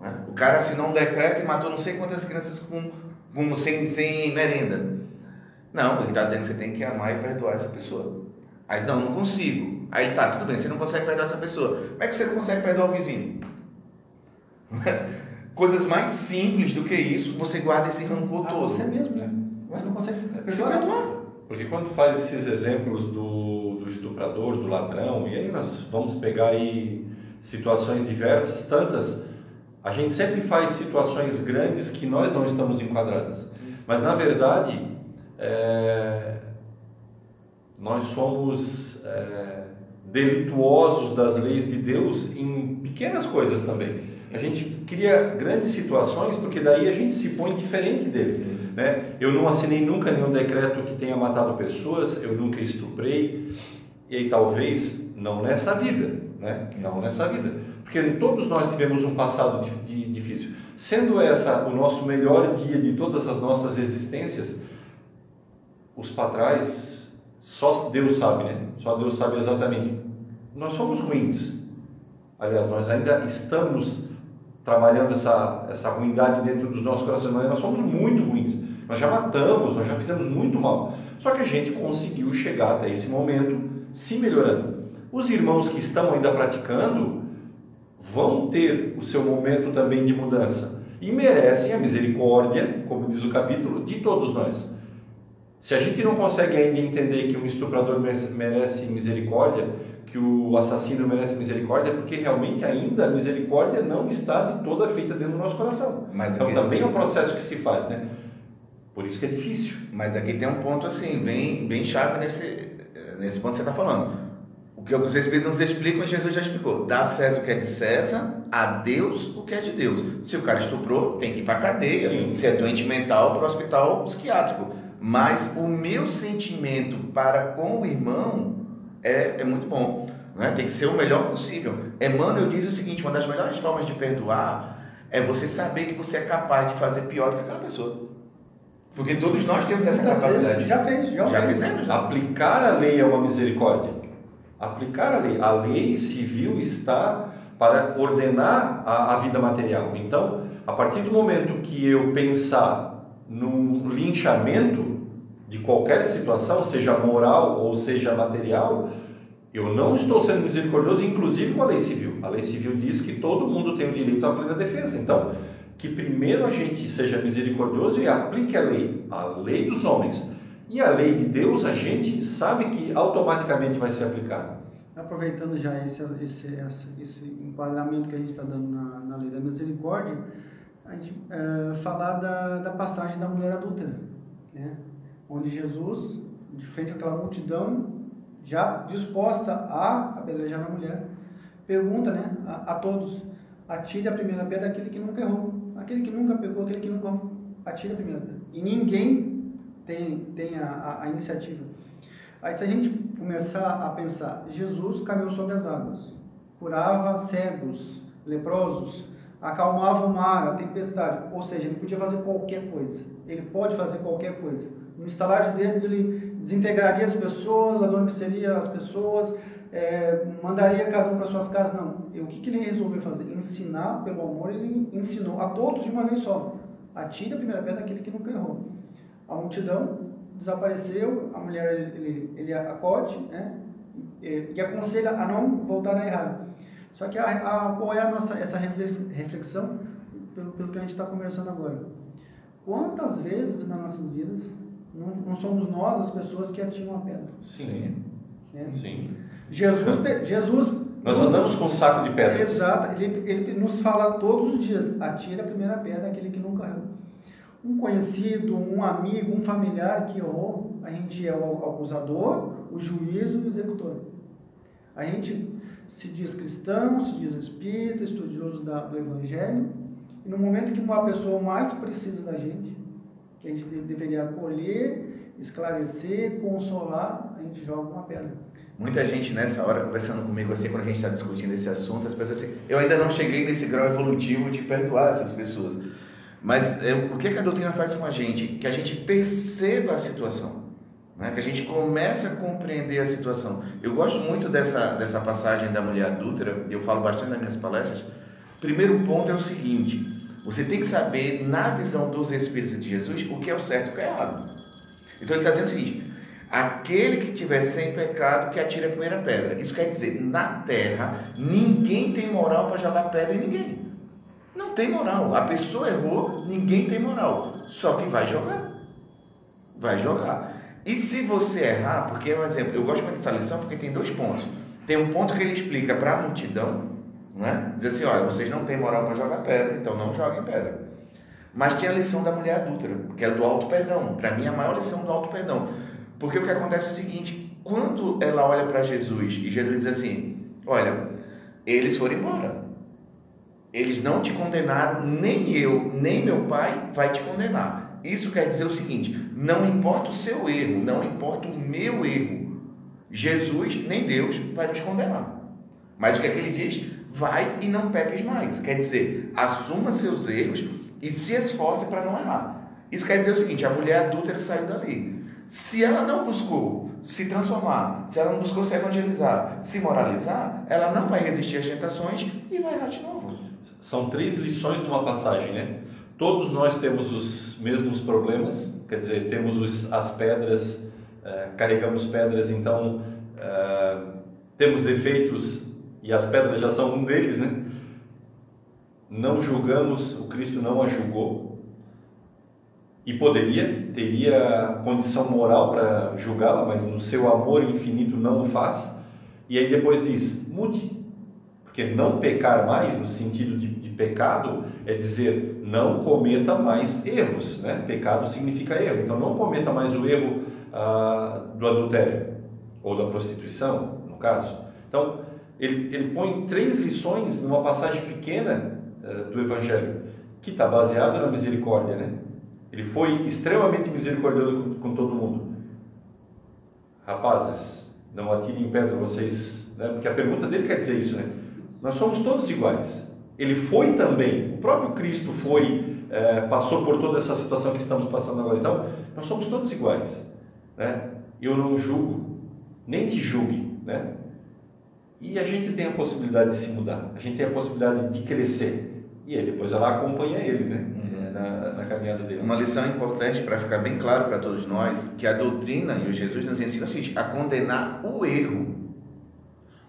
Né? O cara assinou um decreto e matou não sei quantas crianças com, com sem, sem merenda. Não, ele está dizendo que você tem que amar e perdoar essa pessoa. Aí, não, não consigo. Aí tá, tudo bem, você não consegue perdoar essa pessoa. Como é que você não consegue perdoar o vizinho? coisas mais simples do que isso, você guarda esse rancor ah, todo. Você mesmo, né? Você não consegue se perdoar. Porque quando faz esses exemplos do, do estuprador, do ladrão, e aí nós vamos pegar aí situações diversas, tantas, a gente sempre faz situações grandes que nós não estamos enquadradas. Mas na verdade, é, nós somos é, delituosos das leis de Deus em pequenas coisas também. A gente cria grandes situações porque daí a gente se põe diferente dele. Né? Eu não assinei nunca nenhum decreto que tenha matado pessoas, eu nunca estuprei, e talvez não nessa vida, né? não nessa vida. Porque todos nós tivemos um passado difícil. Sendo essa o nosso melhor dia de todas as nossas existências, os patrais, só Deus sabe, né? Só Deus sabe exatamente. Nós somos ruins. Aliás, nós ainda estamos trabalhando essa, essa ruindade dentro dos nossos corações, mas nós somos muito ruins. Nós já matamos, nós já fizemos muito mal. Só que a gente conseguiu chegar até esse momento se melhorando. Os irmãos que estão ainda praticando vão ter o seu momento também de mudança e merecem a misericórdia, como diz o capítulo, de todos nós. Se a gente não consegue ainda entender que um estuprador merece misericórdia, que o assassino merece misericórdia, porque realmente ainda a misericórdia não está de toda feita dentro do nosso coração. Mas então também é um processo que se faz, né? Por isso que é difícil. Mas aqui tem um ponto assim, bem, bem chave nesse, nesse ponto que você está falando. O que os Espíritos nos explicam, Jesus já explicou. Dá a César o que é de César, a Deus o que é de Deus. Se o cara estuprou, tem que ir para a cadeia. Sim. Se é doente mental, para o hospital psiquiátrico. Mas o meu sentimento para com o irmão é, é muito bom. Né? Tem que ser o melhor possível. Emmanuel diz o seguinte: uma das melhores formas de perdoar é você saber que você é capaz de fazer pior do que aquela pessoa. Porque todos nós temos essa capacidade. Já fez, já, já fizemos. Já. Aplicar a lei é uma misericórdia. Aplicar a lei. A lei civil está para ordenar a, a vida material. Então, a partir do momento que eu pensar num linchamento, de qualquer situação, seja moral ou seja material, eu não estou sendo misericordioso, inclusive com a lei civil. A lei civil diz que todo mundo tem o direito à plena defesa. Então, que primeiro a gente seja misericordioso e aplique a lei, a lei dos homens. E a lei de Deus, a gente sabe que automaticamente vai ser aplicada. Aproveitando já esse, esse, esse enquadramento que a gente está dando na, na lei da misericórdia, a gente é, falar da, da passagem da mulher adúltera. Né? Onde Jesus, de frente àquela multidão, já disposta a apedrejar a mulher, pergunta né, a, a, todos: atire a primeira pedra aquele que nunca errou. Aquele que nunca pecou, aquele que nunca atire a primeira pedra. E ninguém tem, tem a, a, a iniciativa. Aí, se a gente começar a pensar, Jesus caminhou sobre as águas, curava cegos, leprosos, acalmava o mar, a tempestade, ou seja, ele podia fazer qualquer coisa. Ele pode fazer qualquer coisa. No instalar de dedos, ele desintegraria as pessoas, adormeceria as pessoas, é, mandaria cada um para suas casas. Não. E o que, que ele resolveu fazer? Ensinar pelo amor, ele ensinou a todos de uma vez só. Atire a primeira pedra daquele que nunca errou. A multidão desapareceu, a mulher ele, ele acode né, e, e aconselha a não voltar a errar. Só que a, a, qual é a nossa, essa reflexão pelo, pelo que a gente está conversando agora? Quantas vezes nas nossas vidas não, não, somos nós as pessoas que atiram a pedra. Sim. É. Sim. Jesus, Jesus nós andamos com um saco de pedra. Exato. Ele, ele nos fala todos os dias: atira a primeira pedra aquele que nunca errou. Um conhecido, um amigo, um familiar que errou, a gente é o acusador, o juiz e o executor. A gente se diz cristão, se diz espírita, estudioso da, do Evangelho, e no momento que uma pessoa mais precisa da gente, que a gente deveria acolher, esclarecer, consolar, a gente joga uma pedra. Muita gente nessa hora conversando comigo assim, quando a gente está discutindo esse assunto, as pessoas assim, eu ainda não cheguei nesse grau evolutivo de perdoar essas pessoas. Mas é, o que, que a doutrina faz com a gente? Que a gente perceba a situação, né? que a gente comece a compreender a situação. Eu gosto muito dessa, dessa passagem da mulher adúltera, eu falo bastante nas minhas palestras. Primeiro ponto é o seguinte: você tem que saber, na visão dos Espíritos de Jesus, o que é o certo e o que é errado. Então ele está dizendo o seguinte: aquele que tiver sem pecado, que atire a primeira pedra. Isso quer dizer, na terra, ninguém tem moral para jogar pedra em ninguém. Não tem moral. A pessoa errou, ninguém tem moral. Só que vai jogar. Vai jogar. E se você errar, porque, por exemplo, eu gosto muito dessa lição porque tem dois pontos. Tem um ponto que ele explica para a multidão, né? Diz assim: olha, vocês não têm moral para jogar pedra, então não joguem pedra. Mas tinha a lição da mulher adúltera, que é do alto perdão. Para mim, a maior lição do alto perdão. Porque o que acontece é o seguinte: quando ela olha para Jesus e Jesus diz assim: Olha, eles foram embora. Eles não te condenaram, nem eu, nem meu pai vai te condenar. Isso quer dizer o seguinte: não importa o seu erro, não importa o meu erro, Jesus nem Deus vai nos condenar. Mas o que é que ele diz? Vai e não peques mais. Quer dizer, assuma seus erros e se esforce para não errar. Isso quer dizer o seguinte: a mulher adúltera saiu dali. Se ela não buscou se transformar, se ela não buscou se evangelizar, se moralizar, ela não vai resistir às tentações e vai errar de novo. São três lições numa passagem, né? Todos nós temos os mesmos problemas, quer dizer, temos os, as pedras, eh, carregamos pedras, então eh, temos defeitos e as pedras já são um deles, né? Não julgamos, o Cristo não a julgou e poderia, teria condição moral para julgá-la, mas no seu amor infinito não o faz. E aí depois diz: mude, porque não pecar mais, no sentido de, de, pecado, é dizer não cometa mais erros. Né? Pecado significa erro. Então não cometa mais o erro ah, do adultério, ou da prostituição, no caso. Então, ele, ele põe três lições numa passagem pequena uh, do Evangelho, que está baseado na misericórdia. Né? Ele foi extremamente misericordioso com, com todo mundo. Rapazes, não atirem em pedra vocês, né? porque a pergunta dele quer dizer isso, né? Nós somos todos iguais. Ele foi também, o próprio Cristo foi, é, passou por toda essa situação que estamos passando agora. Então, nós somos todos iguais. Né? Eu não julgo, nem te julgue. Né? E a gente tem a possibilidade de se mudar, a gente tem a possibilidade de crescer. E aí depois ela acompanha ele, né? Uhum. Na, na, caminhada dele. Uma lição importante para ficar bem claro para todos nós, que a doutrina e o Jesus nos ensina o seguinte, a condenar o erro.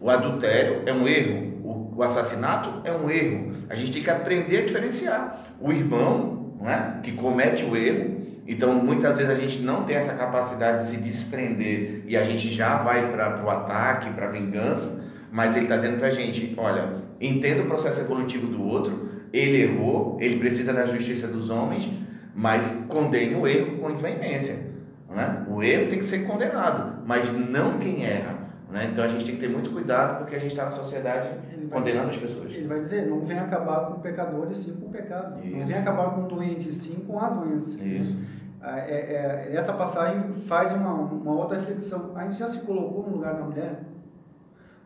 O adultério é um erro, o assassinato é um erro. A gente tem que aprender a diferenciar. O irmão é, que comete o erro, então muitas vezes a gente não tem essa capacidade de se desprender e a gente já vai para o ataque, para a vingança, mas ele está dizendo para a gente: olha, entenda o processo evolutivo do outro, ele errou, ele precisa da justiça dos homens, mas condene o erro com veemência. Né? O erro tem que ser condenado, mas não quem erra. Né? Então a gente tem que ter muito cuidado porque a gente está na sociedade condenando as pessoas. Ele vai dizer, não vem acabar com pecadores, sim com o pecado. Isso. Não vem acabar com o doente, sim com a doença. Isso. É, é, essa passagem faz uma, uma outra reflexão. A gente já se colocou no lugar da mulher?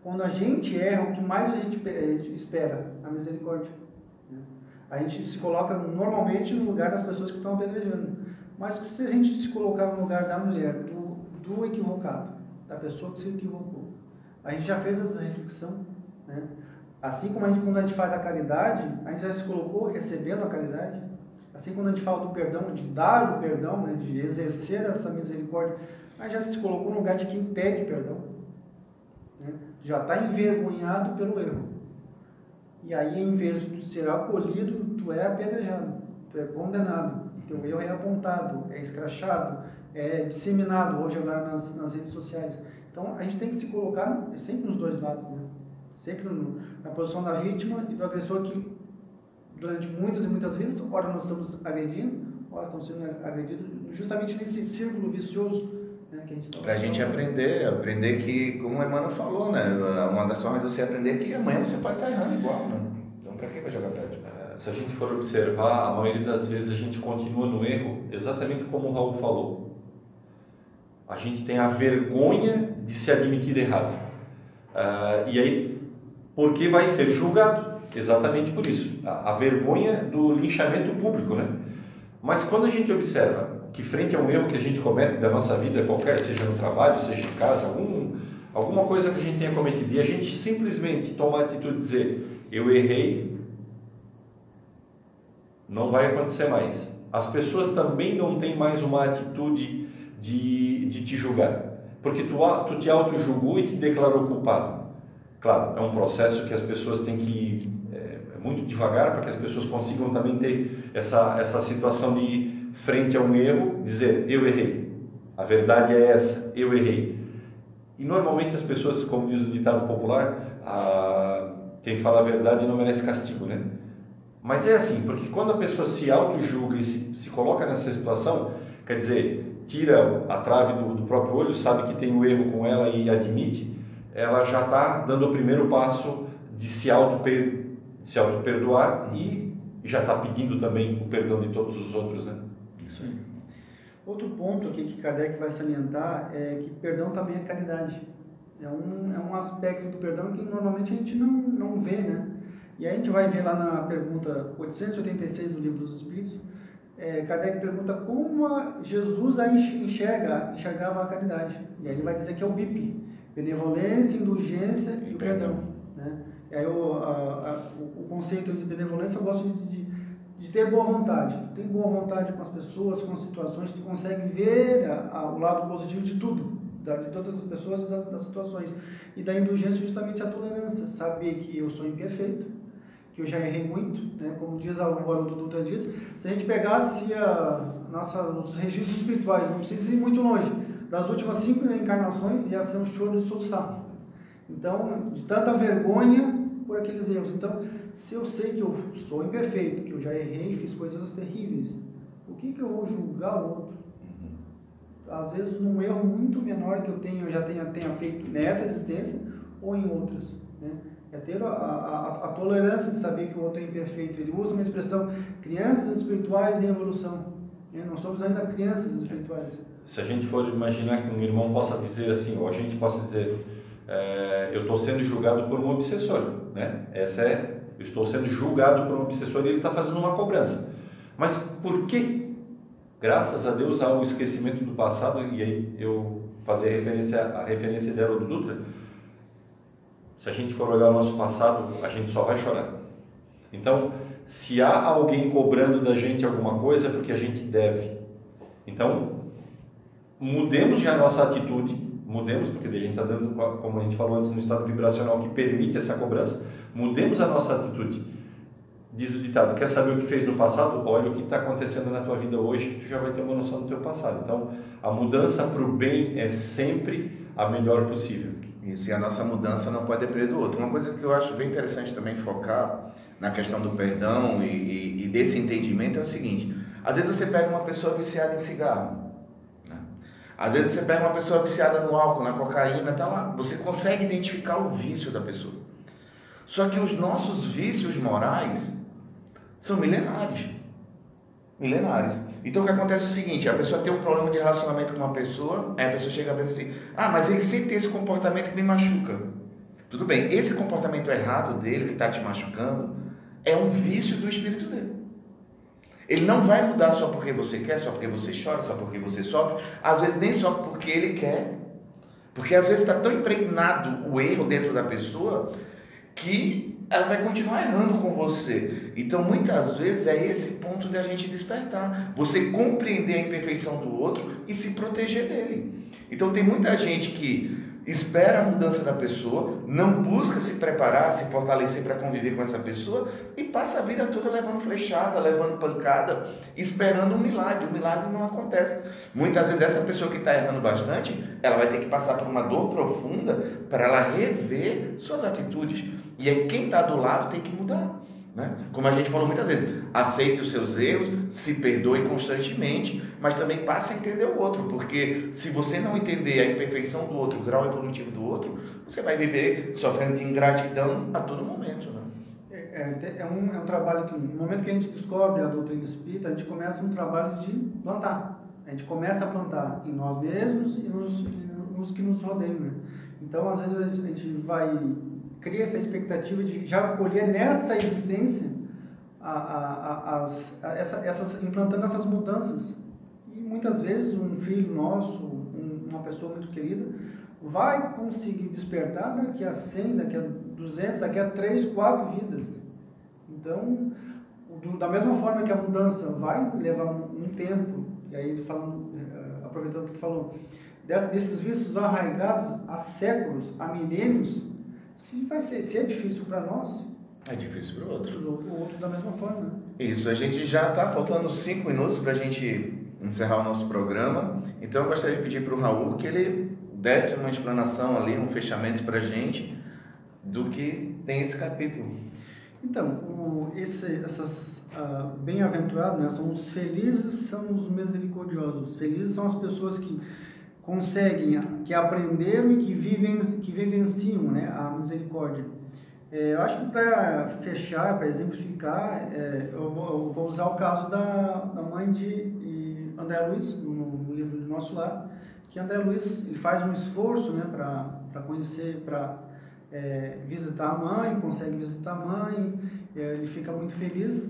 Quando a gente erra, o que mais a gente espera? A misericórdia. Né? A gente se coloca normalmente no lugar das pessoas que estão apedrejando. Mas se a gente se colocar no lugar da mulher, do, do equivocado, da pessoa que se equivocou, a gente já fez essa reflexão. Né? Assim como a gente, quando a gente faz a caridade, a gente já se colocou recebendo a caridade. Assim quando a gente fala do perdão, de dar o perdão, né, de exercer essa misericórdia, a gente já se colocou no lugar de quem pede perdão. Já está envergonhado pelo erro. E aí, em vez de ser acolhido, tu é apedrejado, tu é condenado. Teu erro é apontado, é escrachado, é disseminado hoje agora nas, nas redes sociais. Então, a gente tem que se colocar sempre nos dois lados. Né? sempre no, na posição da vítima e do agressor que durante muitas e muitas vidas, ora nós estamos agredindo, ora estamos sendo agredidos, justamente nesse círculo vicioso né, que a gente Para a aprender, aprender que, como o Emmanuel falou, né, uma das formas de você aprender é que amanhã você pode estar errando igual, né? Então para que vai jogar pedra? É, se a gente for observar, a maioria das vezes a gente continua no erro, exatamente como o Raul falou. A gente tem a vergonha de se admitir errado. Uh, e aí porque vai ser julgado. Exatamente por isso. A, a, vergonha do linchamento público, né? Mas quando a gente observa que frente a um erro que a gente comete da nossa vida, qualquer, seja no trabalho, seja em casa, algum, alguma coisa que a gente tenha cometido, e a gente simplesmente toma a atitude de dizer, eu errei, não vai acontecer mais. As pessoas também não têm mais uma atitude de, de te julgar, porque tu, tu te auto-julgou e te declarou culpado. Claro, é um processo que as pessoas têm que ir é, é, muito devagar para que as pessoas consigam também ter essa, essa situação de, frente a um erro, dizer: eu errei. A verdade é essa, eu errei. E normalmente as pessoas, como diz o ditado popular, a, quem fala a verdade não merece castigo, né? Mas é assim, porque quando a pessoa se auto-julga e se, se coloca nessa situação, quer dizer, tira a trave do, do próprio olho, sabe que tem um erro com ela e admite, ela já está dando o primeiro passo de se auto-perdoar auto e já está pedindo também o perdão de todos os outros, né? Isso aí. Outro ponto aqui que Kardec vai salientar é que perdão também é caridade. É um, é um aspecto do perdão que normalmente a gente não, não vê, né? E aí a gente vai ver lá na pergunta 886 do Livro dos Espíritos, é, Kardec pergunta como Jesus a enxerga, enxergava a caridade. E aí ele vai dizer que é o BIP, benevolência, indulgência e, o perdão. Né? E aí o, a, a, o, conceito de benevolência eu gosto de, de, de, ter boa vontade. Tem boa vontade com as pessoas, com as situações, tu consegue ver a, o lado positivo de tudo, da, de todas as pessoas e das, das situações. E da indulgência justamente a tolerância, saber que eu sou imperfeito, que eu já errei muito, né? como diz o Haroldo Dutra diz, se a gente pegasse a nossa, os registros espirituais, não precisa ir muito longe, das últimas cinco encarnações ia ser um choro de soluçar. Então, de tanta vergonha por aqueles erros. Então, se eu sei que eu sou imperfeito, que eu já errei, fiz coisas terríveis, o que, que eu vou julgar o outro? Às vezes, num erro muito menor que eu tenho, eu já tenha, tenha feito nessa existência ou em outras. Né? É ter a, a, a, tolerância de saber que o outro é imperfeito. Ele usa uma expressão, crianças espirituais em evolução. Né? Nós somos ainda crianças espirituais. Se a gente for imaginar que um irmão possa dizer assim, ou a gente possa dizer, é, eu estou sendo julgado por um obsessor, né? Essa é, eu estou sendo julgado por um obsessor e ele está fazendo uma cobrança. Mas por que, graças a Deus, há o esquecimento do passado e aí eu fazer referência, a referência dela do Dutra, se a gente for olhar o nosso passado, a gente só vai chorar. Então, se há alguém cobrando da gente alguma coisa, é porque a gente deve. Então, mudemos já a nossa atitude, mudemos, porque a gente está dando, como a gente falou antes, no estado vibracional que permite essa cobrança, mudemos a nossa atitude. Diz o ditado, quer saber o que fez no passado? Olha o que está acontecendo na tua vida hoje, tu já vai ter uma noção do teu passado. Então, a mudança para o bem é sempre a melhor possível. Isso, e a nossa mudança não pode depender do outro. Uma coisa que eu acho bem interessante também focar na questão do perdão e, e, e desse entendimento é o seguinte: às vezes você pega uma pessoa viciada em cigarro? Às vezes você pega uma pessoa viciada no álcool, na cocaína, tá lá, você consegue identificar o vício da pessoa. Só que os nossos vícios morais são milenares milenares. Então o que acontece é o seguinte, a pessoa tem um problema de relacionamento com uma pessoa, aí a pessoa chega e pensa assim, ah, mas ele sempre tem esse comportamento que me machuca. Tudo bem, esse comportamento errado dele, que está te machucando, é um vício do espírito dele. Ele não vai mudar só porque você quer, só porque você chora, só porque você sofre, às vezes nem só porque ele quer. Porque às vezes está tão impregnado o erro dentro da pessoa que ela vai continuar errando com você. Então, muitas vezes é esse ponto de a gente despertar. Você compreender a imperfeição do outro e se proteger dele. Então, tem muita gente que espera a mudança da pessoa, não busca se preparar, se fortalecer para conviver com essa pessoa e passa a vida toda levando flechada, levando pancada, esperando um milagre. O milagre não acontece. Muitas vezes essa pessoa que está errando bastante, ela vai ter que passar por uma dor profunda para ela rever suas atitudes. E aí quem está do lado tem que mudar. Né? Como a gente falou muitas vezes, aceite os seus erros, se perdoe constantemente, mas também passe a entender o outro, porque se você não entender a imperfeição do outro, o grau evolutivo do outro, você vai viver sofrendo de ingratidão a todo momento. Né? É, é, é, um, é um trabalho que, no momento que a gente descobre a doutrina espírita, a gente começa um trabalho de plantar. A gente começa a plantar em nós mesmos e nos, nos que nos rodeiam. Né? Então, às vezes, a gente vai cria essa expectativa de já colher nessa existência a, a, as, essa, essas, implantando essas mudanças. E muitas vezes um filho nosso, um, uma pessoa muito querida, vai conseguir despertar daqui a 100, daqui a 200, daqui a 3, 4 vidas. Então, da mesma forma que a mudança vai levar um, um tempo, e aí falando, eh, aproveitando o que tu falou, desses vícios arraigados há séculos, há milênios, se vai ser, se é difícil para nós, é difícil para o outro. O outro da mesma forma. Isso, a gente já está faltando cinco minutos para a gente encerrar o nosso programa. Então eu gostaria de pedir para o Raul que ele desse uma explanação ali, um fechamento para a gente do que tem esse capítulo. Então, o, esse, essas uh, bem-aventurados né, são os felizes, são os misericordiosos. Os felizes são as pessoas que conseguem, que aprenderam e que, vivem, que vivenciam né, a misericórdia. É, eu acho que para fechar, para exemplificar, é, eu, vou, eu, vou, usar o caso da, da mãe de, de André Luiz, no, no, livro do Nosso Lar, que André Luiz ele faz um esforço né, para conhecer, para é, visitar a mãe, consegue visitar a mãe, é, ele fica muito feliz.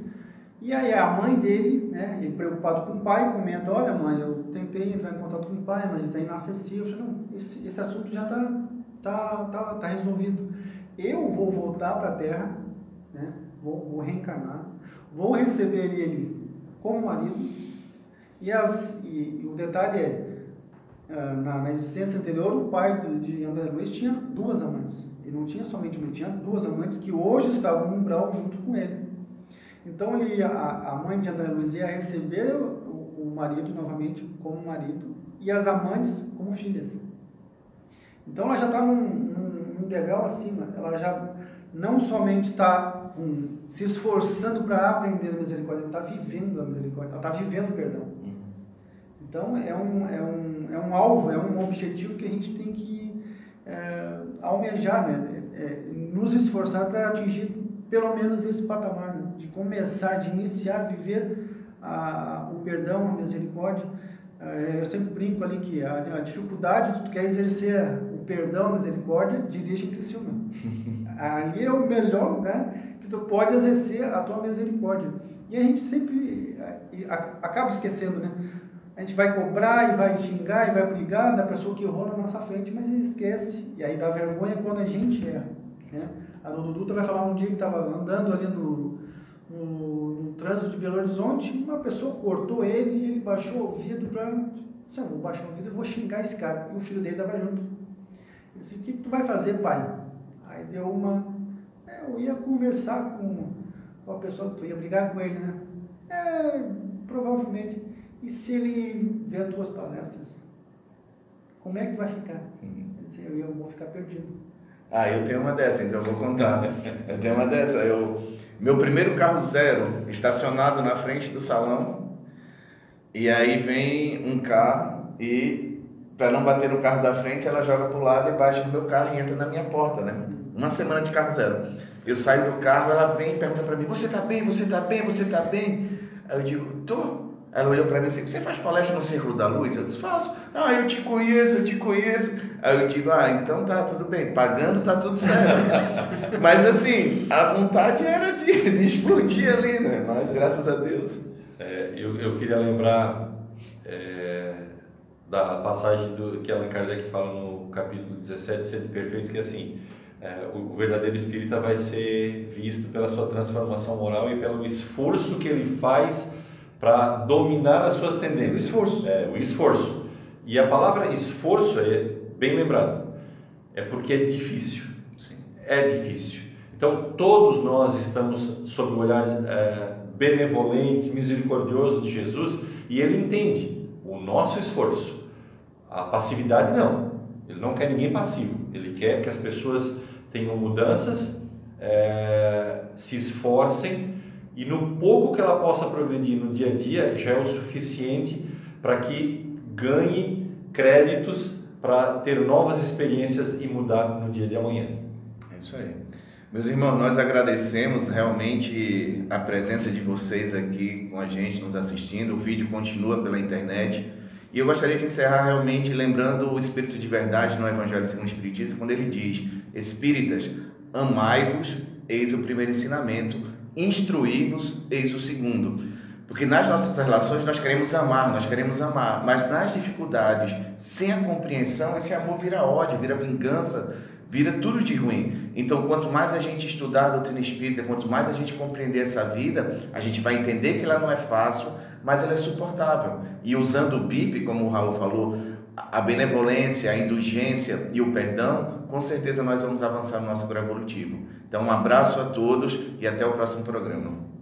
E aí a mãe dele, né, ele preocupado com o pai, comenta, olha mãe, eu tentei entrar em contato com o pai, mas ele está inacessível. Eu falei, não, esse, esse assunto já está tá, tá, tá resolvido. Eu vou voltar para a Terra, né, vou, vou reencarnar, vou receber ele como marido, e, as, e, e o detalhe é, ah, na, na, existência anterior, o pai de André Luiz tinha duas amantes. Ele não tinha somente uma, ele tinha duas amantes que hoje estavam no umbral junto com ele. Então ele, a, a mãe de André Luiz ia receber o, marido novamente como marido e as amantes como filhas. Então ela já está num, num, num, degrau acima, ela já não somente está um, se esforçando para aprender a misericórdia, ela está vivendo a misericórdia, ela está vivendo o perdão. Então é um, é, um, é um alvo, é um objetivo que a gente tem que é, almejar, né? É, é nos esforçar para atingir pelo menos esse patamar, né? de começar, de iniciar a viver a, o perdão, a misericórdia. É, eu sempre brinco ali que a, a dificuldade de tu quer exercer o perdão, a misericórdia, dirige em Criciúma. Ali é o melhor lugar que tu pode exercer a tua misericórdia. E a gente sempre acaba esquecendo, né? A gente vai cobrar e vai xingar e vai brigar da pessoa que errou na nossa frente, mas esquece. E aí dá vergonha quando a gente erra. Né? A Duda vai falar um dia que estava andando ali no, no, no, trânsito de Belo Horizonte, uma pessoa cortou ele e ele baixou o vidro para. Disse, eu vou baixar o vidro e vou xingar esse cara. E o filho dele estava junto. Ele disse, o que, que tu vai fazer, pai? Aí deu uma. É, eu ia conversar com, com a pessoa, tu ia brigar com ele, né? É, provavelmente. E se ele ver as tuas palestras? Como é que vai ficar? Uhum. Ele disse, eu, eu vou ficar perdido. Ah, eu tenho uma dessa, então eu vou contar. Eu tenho uma dessa. Eu, meu primeiro carro zero, estacionado na frente do salão, e aí vem um carro e, para não bater no carro da frente, ela joga para o lado e baixa no meu carro e entra na minha porta, né? Uma semana de carro zero. Eu saio do carro, ela vem e pergunta para mim: Você está bem? Você está bem? Você está bem? Aí eu digo: Tô. Ela olhou para mim assim: Você faz palestra no Círculo da Luz? Eu disse: Faço. Ah, eu te conheço, eu te conheço. Aí eu digo: Ah, então tá tudo bem. Pagando tá tudo certo. Mas assim, a vontade era de, de explodir ali, né? Mas graças a Deus. É, eu, eu queria lembrar é, da passagem do, que Allan Kardec fala no capítulo 17, Sede Perfeitos, que é assim. É, o, o verdadeiro espírita vai ser visto pela sua transformação moral e pelo esforço que ele faz para dominar as suas tendências. O esforço. É, o esforço. E a palavra esforço é bem lembrado. É porque é difícil. Sim. É difícil. Então, todos nós estamos sob o olhar é, benevolente, misericordioso de Jesus e ele entende o nosso esforço. A passividade não. Ele não quer ninguém passivo. Ele quer que as pessoas tenham mudanças, é, se esforcem e no pouco que ela possa progredir no dia a dia já é o suficiente para que ganhe créditos para ter novas experiências e mudar no dia de amanhã. É isso aí. Meus irmãos, nós agradecemos realmente a presença de vocês aqui com a gente, nos assistindo. O vídeo continua pela internet. E eu gostaria de encerrar realmente lembrando o Espírito de Verdade no Evangelho segundo o Espiritismo, quando ele diz: Espíritas, amai-vos, eis o primeiro ensinamento instruí-vos, eis o segundo. Porque nas nossas relações nós queremos amar, nós queremos amar, mas nas dificuldades, sem a compreensão, esse amor vira ódio, vira vingança, vira tudo de ruim. Então, quanto mais a gente estudar a doutrina espírita, quanto mais a gente compreender essa vida, a gente vai entender que ela não é fácil, mas ela é suportável. E usando o BIP, como o Raul falou, a benevolência, a indulgência e o perdão, com certeza nós vamos avançar no nosso grau evolutivo. Então, um abraço a todos e até o próximo programa.